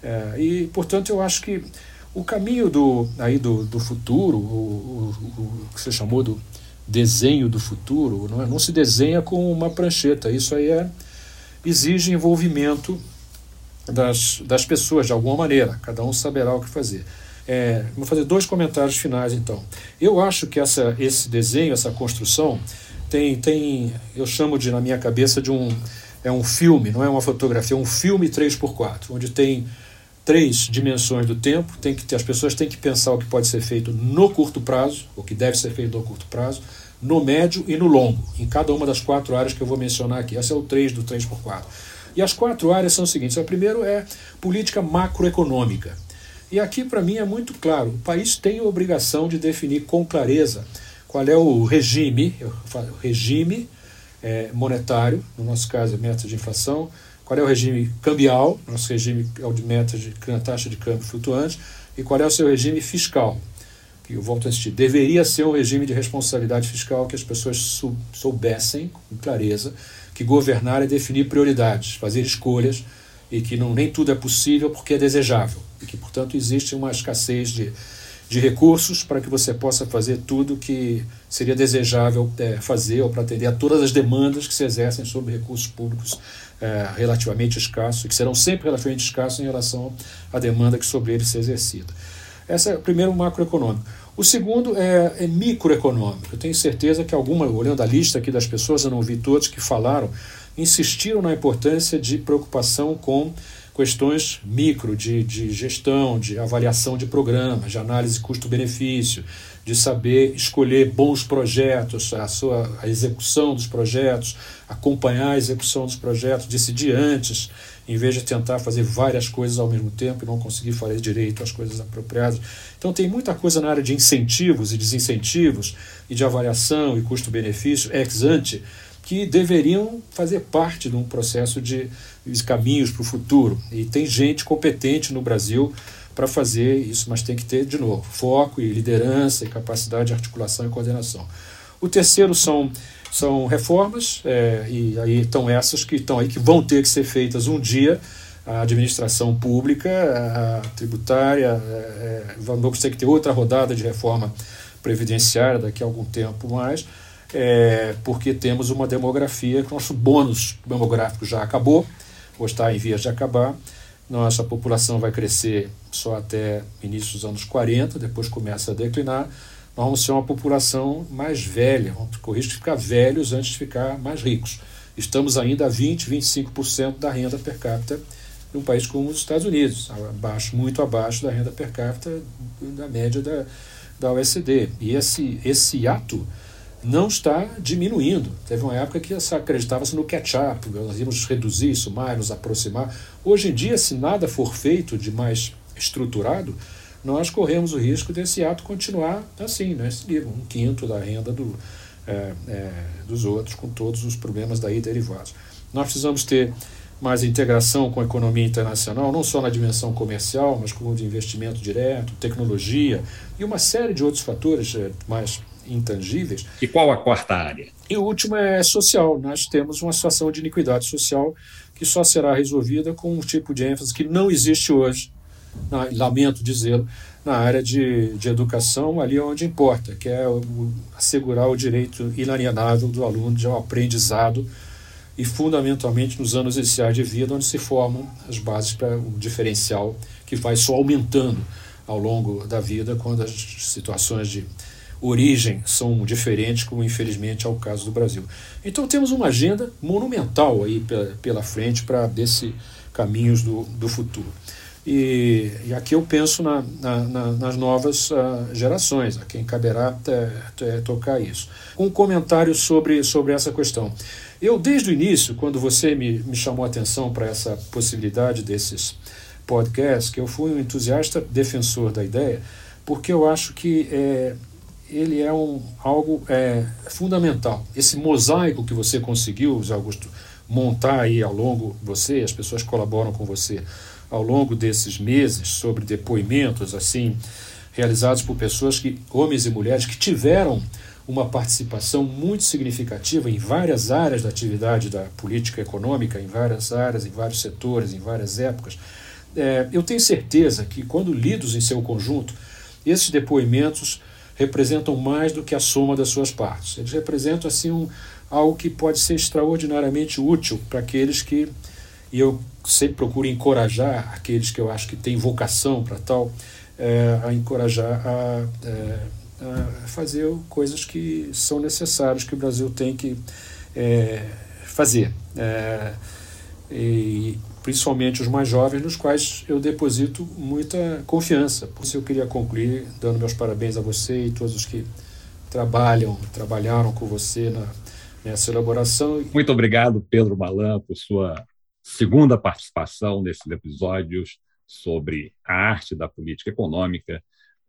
É, e, portanto, eu acho que o caminho do, aí do, do futuro, o, o, o que você chamou do desenho do futuro, não, é, não se desenha com uma prancheta. Isso aí é, exige envolvimento das, das pessoas, de alguma maneira. Cada um saberá o que fazer. É, vou fazer dois comentários finais, então. Eu acho que essa, esse desenho, essa construção, tem, tem, eu chamo de, na minha cabeça, de um, é um filme, não é uma fotografia, é um filme 3x4, onde tem três dimensões do tempo, tem que ter, as pessoas têm que pensar o que pode ser feito no curto prazo, o que deve ser feito no curto prazo, no médio e no longo, em cada uma das quatro áreas que eu vou mencionar aqui. Esse é o 3 do 3x4. E as quatro áreas são as seguintes: a primeira é política macroeconômica E aqui, para mim, é muito claro: o país tem a obrigação de definir com clareza qual é o regime, o regime é, monetário, no nosso caso, meta de inflação, qual é o regime cambial, nosso regime é o de meta de taxa de câmbio flutuante, e qual é o seu regime fiscal. Que eu volto a insistir, deveria ser um regime de responsabilidade fiscal que as pessoas soubessem com clareza que governar é definir prioridades, fazer escolhas e que não, nem tudo é possível porque é desejável e que, portanto, existe uma escassez de de recursos para que você possa fazer tudo que seria desejável é, fazer ou para atender a todas as demandas que se exercem sobre recursos públicos é, relativamente escassos que serão sempre relativamente escassos em relação à demanda que sobre eles se exercita. Esse é o primeiro macroeconômico. O segundo é, é microeconômico. Eu tenho certeza que alguma, olhando a lista aqui das pessoas, eu não vi todos que falaram, insistiram na importância de preocupação com questões micro de, de gestão, de avaliação de programas, de análise custo-benefício, de saber escolher bons projetos, a sua a execução dos projetos, acompanhar a execução dos projetos, decidir antes, em vez de tentar fazer várias coisas ao mesmo tempo e não conseguir fazer direito às coisas apropriadas. Então tem muita coisa na área de incentivos e desincentivos e de avaliação e custo-benefício ex ante que deveriam fazer parte de um processo de, caminhos para o futuro. E tem gente competente no Brasil para fazer isso, mas tem que ter, de novo, foco e liderança e capacidade de articulação e coordenação. O terceiro são, são reformas, é, e aí estão essas que estão aí que vão ter que ser feitas um dia. A administração pública, a tributária, é, é vamos ter que ter outra rodada de reforma previdenciária daqui a algum tempo mais é, porque temos uma demografia nosso bônus demográfico já acabou, ou está em vias de acabar. Nossa população vai crescer só até início dos anos 40, depois começa a declinar. Nós vamos ser uma população mais velha, vamos correr de ficar velhos antes de ficar mais ricos. Estamos ainda a 20, 25% da renda per capita num país como os Estados Unidos, abaixo, muito abaixo da renda per capita da média da, da OECD. E esse, esse ato não está diminuindo. Teve uma época que acreditava-se no catch-up, nós íamos reduzir isso mais, nos aproximar. Hoje em dia, se nada for feito de mais estruturado, nós corremos o risco desse ato continuar assim, nesse nível, um quinto da renda do, é, é, dos outros, com todos os problemas daí derivados. Nós precisamos ter mais integração com a economia internacional, não só na dimensão comercial, mas como de investimento direto, tecnologia e uma série de outros fatores é, mais intangíveis. E qual a quarta área? E o último é social. Nós temos uma situação de iniquidade social que só será resolvida com um tipo de ênfase que não existe hoje, na, lamento dizê-lo, na área de, de educação, ali onde importa, que é o, assegurar o direito inalienável do aluno de um aprendizado e, fundamentalmente, nos anos iniciais de vida, onde se formam as bases para o diferencial que vai só aumentando ao longo da vida, quando as situações de origem são diferentes, como infelizmente é o caso do Brasil. Então temos uma agenda monumental aí pela, pela frente para desse caminhos do, do futuro. E, e aqui eu penso na, na, na, nas novas uh, gerações, a quem caberá tocar isso. Um comentário sobre, sobre essa questão. Eu, desde o início, quando você me, me chamou a atenção para essa possibilidade desses podcasts, que eu fui um entusiasta defensor da ideia, porque eu acho que é, ele é um, algo é, fundamental. Esse mosaico que você conseguiu, Zé Augusto, montar aí ao longo, você, as pessoas colaboram com você, ao longo desses meses, sobre depoimentos, assim, realizados por pessoas que, homens e mulheres, que tiveram uma participação muito significativa em várias áreas da atividade da política econômica, em várias áreas, em vários setores, em várias épocas. É, eu tenho certeza que, quando lidos em seu conjunto, esses depoimentos representam mais do que a soma das suas partes. Eles representam assim um, algo que pode ser extraordinariamente útil para aqueles que e eu sempre procuro encorajar aqueles que eu acho que têm vocação para tal é, a encorajar a, é, a, fazer coisas que são necessárias que o Brasil tem que é, fazer e principalmente os mais jovens, nos quais eu deposito muita confiança. Por isso eu queria concluir dando meus parabéns a você e todos os que trabalham, trabalharam com você na, nessa elaboração. Muito obrigado, Pedro Malan, por sua segunda participação nesses episódios sobre a arte da política econômica,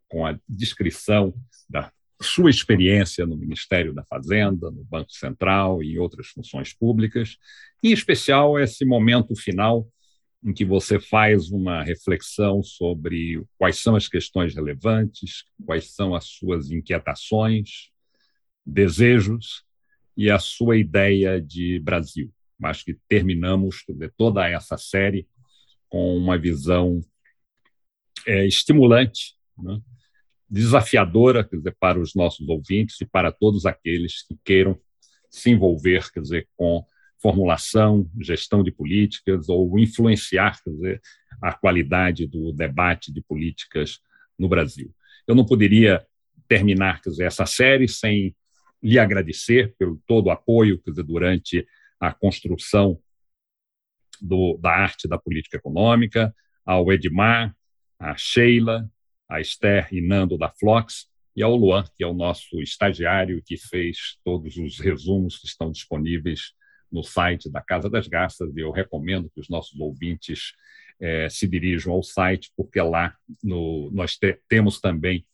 com a descrição da sua experiência no Ministério da Fazenda, no Banco Central e em outras funções públicas, em especial esse momento final em que você faz uma reflexão sobre quais são as questões relevantes, quais são as suas inquietações, desejos e a sua ideia de Brasil. Acho que terminamos toda essa série com uma visão é, estimulante, né? desafiadora quer dizer, para os nossos ouvintes e para todos aqueles que queiram se envolver quer dizer, com formulação, gestão de políticas ou influenciar dizer, a qualidade do debate de políticas no Brasil. Eu não poderia terminar dizer, essa série sem lhe agradecer pelo todo o apoio dizer, durante a construção do, da arte da política econômica, ao Edmar, a Sheila, a Esther e Nando da Flox, e ao Luan, que é o nosso estagiário que fez todos os resumos que estão disponíveis no site da Casa das Garças. E eu recomendo que os nossos ouvintes eh, se dirijam ao site, porque lá no, nós te, temos também,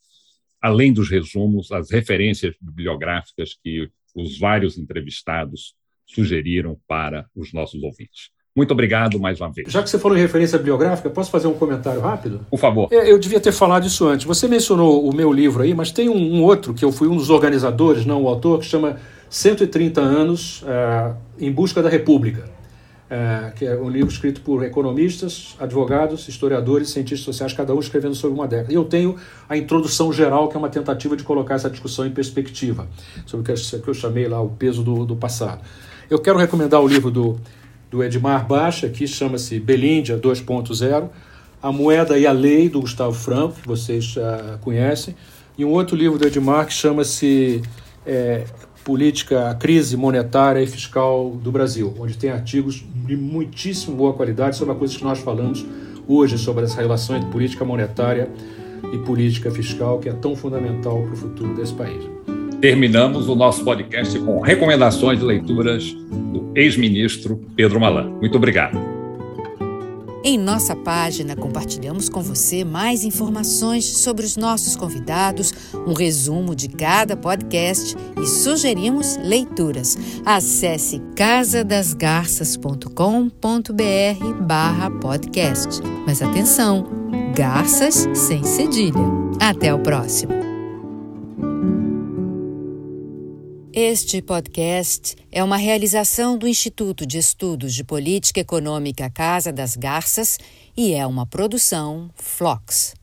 além dos resumos, as referências bibliográficas que os vários entrevistados sugeriram para os nossos ouvintes. Muito obrigado mais uma vez. Já que você falou em referência bibliográfica, posso fazer um comentário rápido? Por favor. É, eu devia ter falado isso antes. Você mencionou o meu livro aí, mas tem um, um outro que eu fui um dos organizadores, não o autor, que chama 130 anos uh, em busca da República, uh, que é um livro escrito por economistas, advogados, historiadores, cientistas sociais, cada um escrevendo sobre uma década. E eu tenho a introdução geral, que é uma tentativa de colocar essa discussão em perspectiva, sobre o que eu chamei lá o peso do, do passado. Eu quero recomendar o livro do do Edmar Baixa, que chama-se Belíndia 2.0, A Moeda e a Lei, do Gustavo Franco, que vocês uh, conhecem, e um outro livro do Edmar que chama-se é, Política, a Crise Monetária e Fiscal do Brasil, onde tem artigos de muitíssimo boa qualidade sobre as coisas que nós falamos hoje, sobre essa relação entre política monetária e política fiscal, que é tão fundamental para o futuro desse país terminamos o nosso podcast com recomendações de leituras do ex-ministro Pedro Malan. Muito obrigado. Em nossa página, compartilhamos com você mais informações sobre os nossos convidados, um resumo de cada podcast e sugerimos leituras. Acesse casadasgarças.com.br barra podcast. Mas atenção, garças sem cedilha. Até o próximo. Este podcast é uma realização do Instituto de Estudos de Política Econômica Casa das Garças e é uma produção Flox.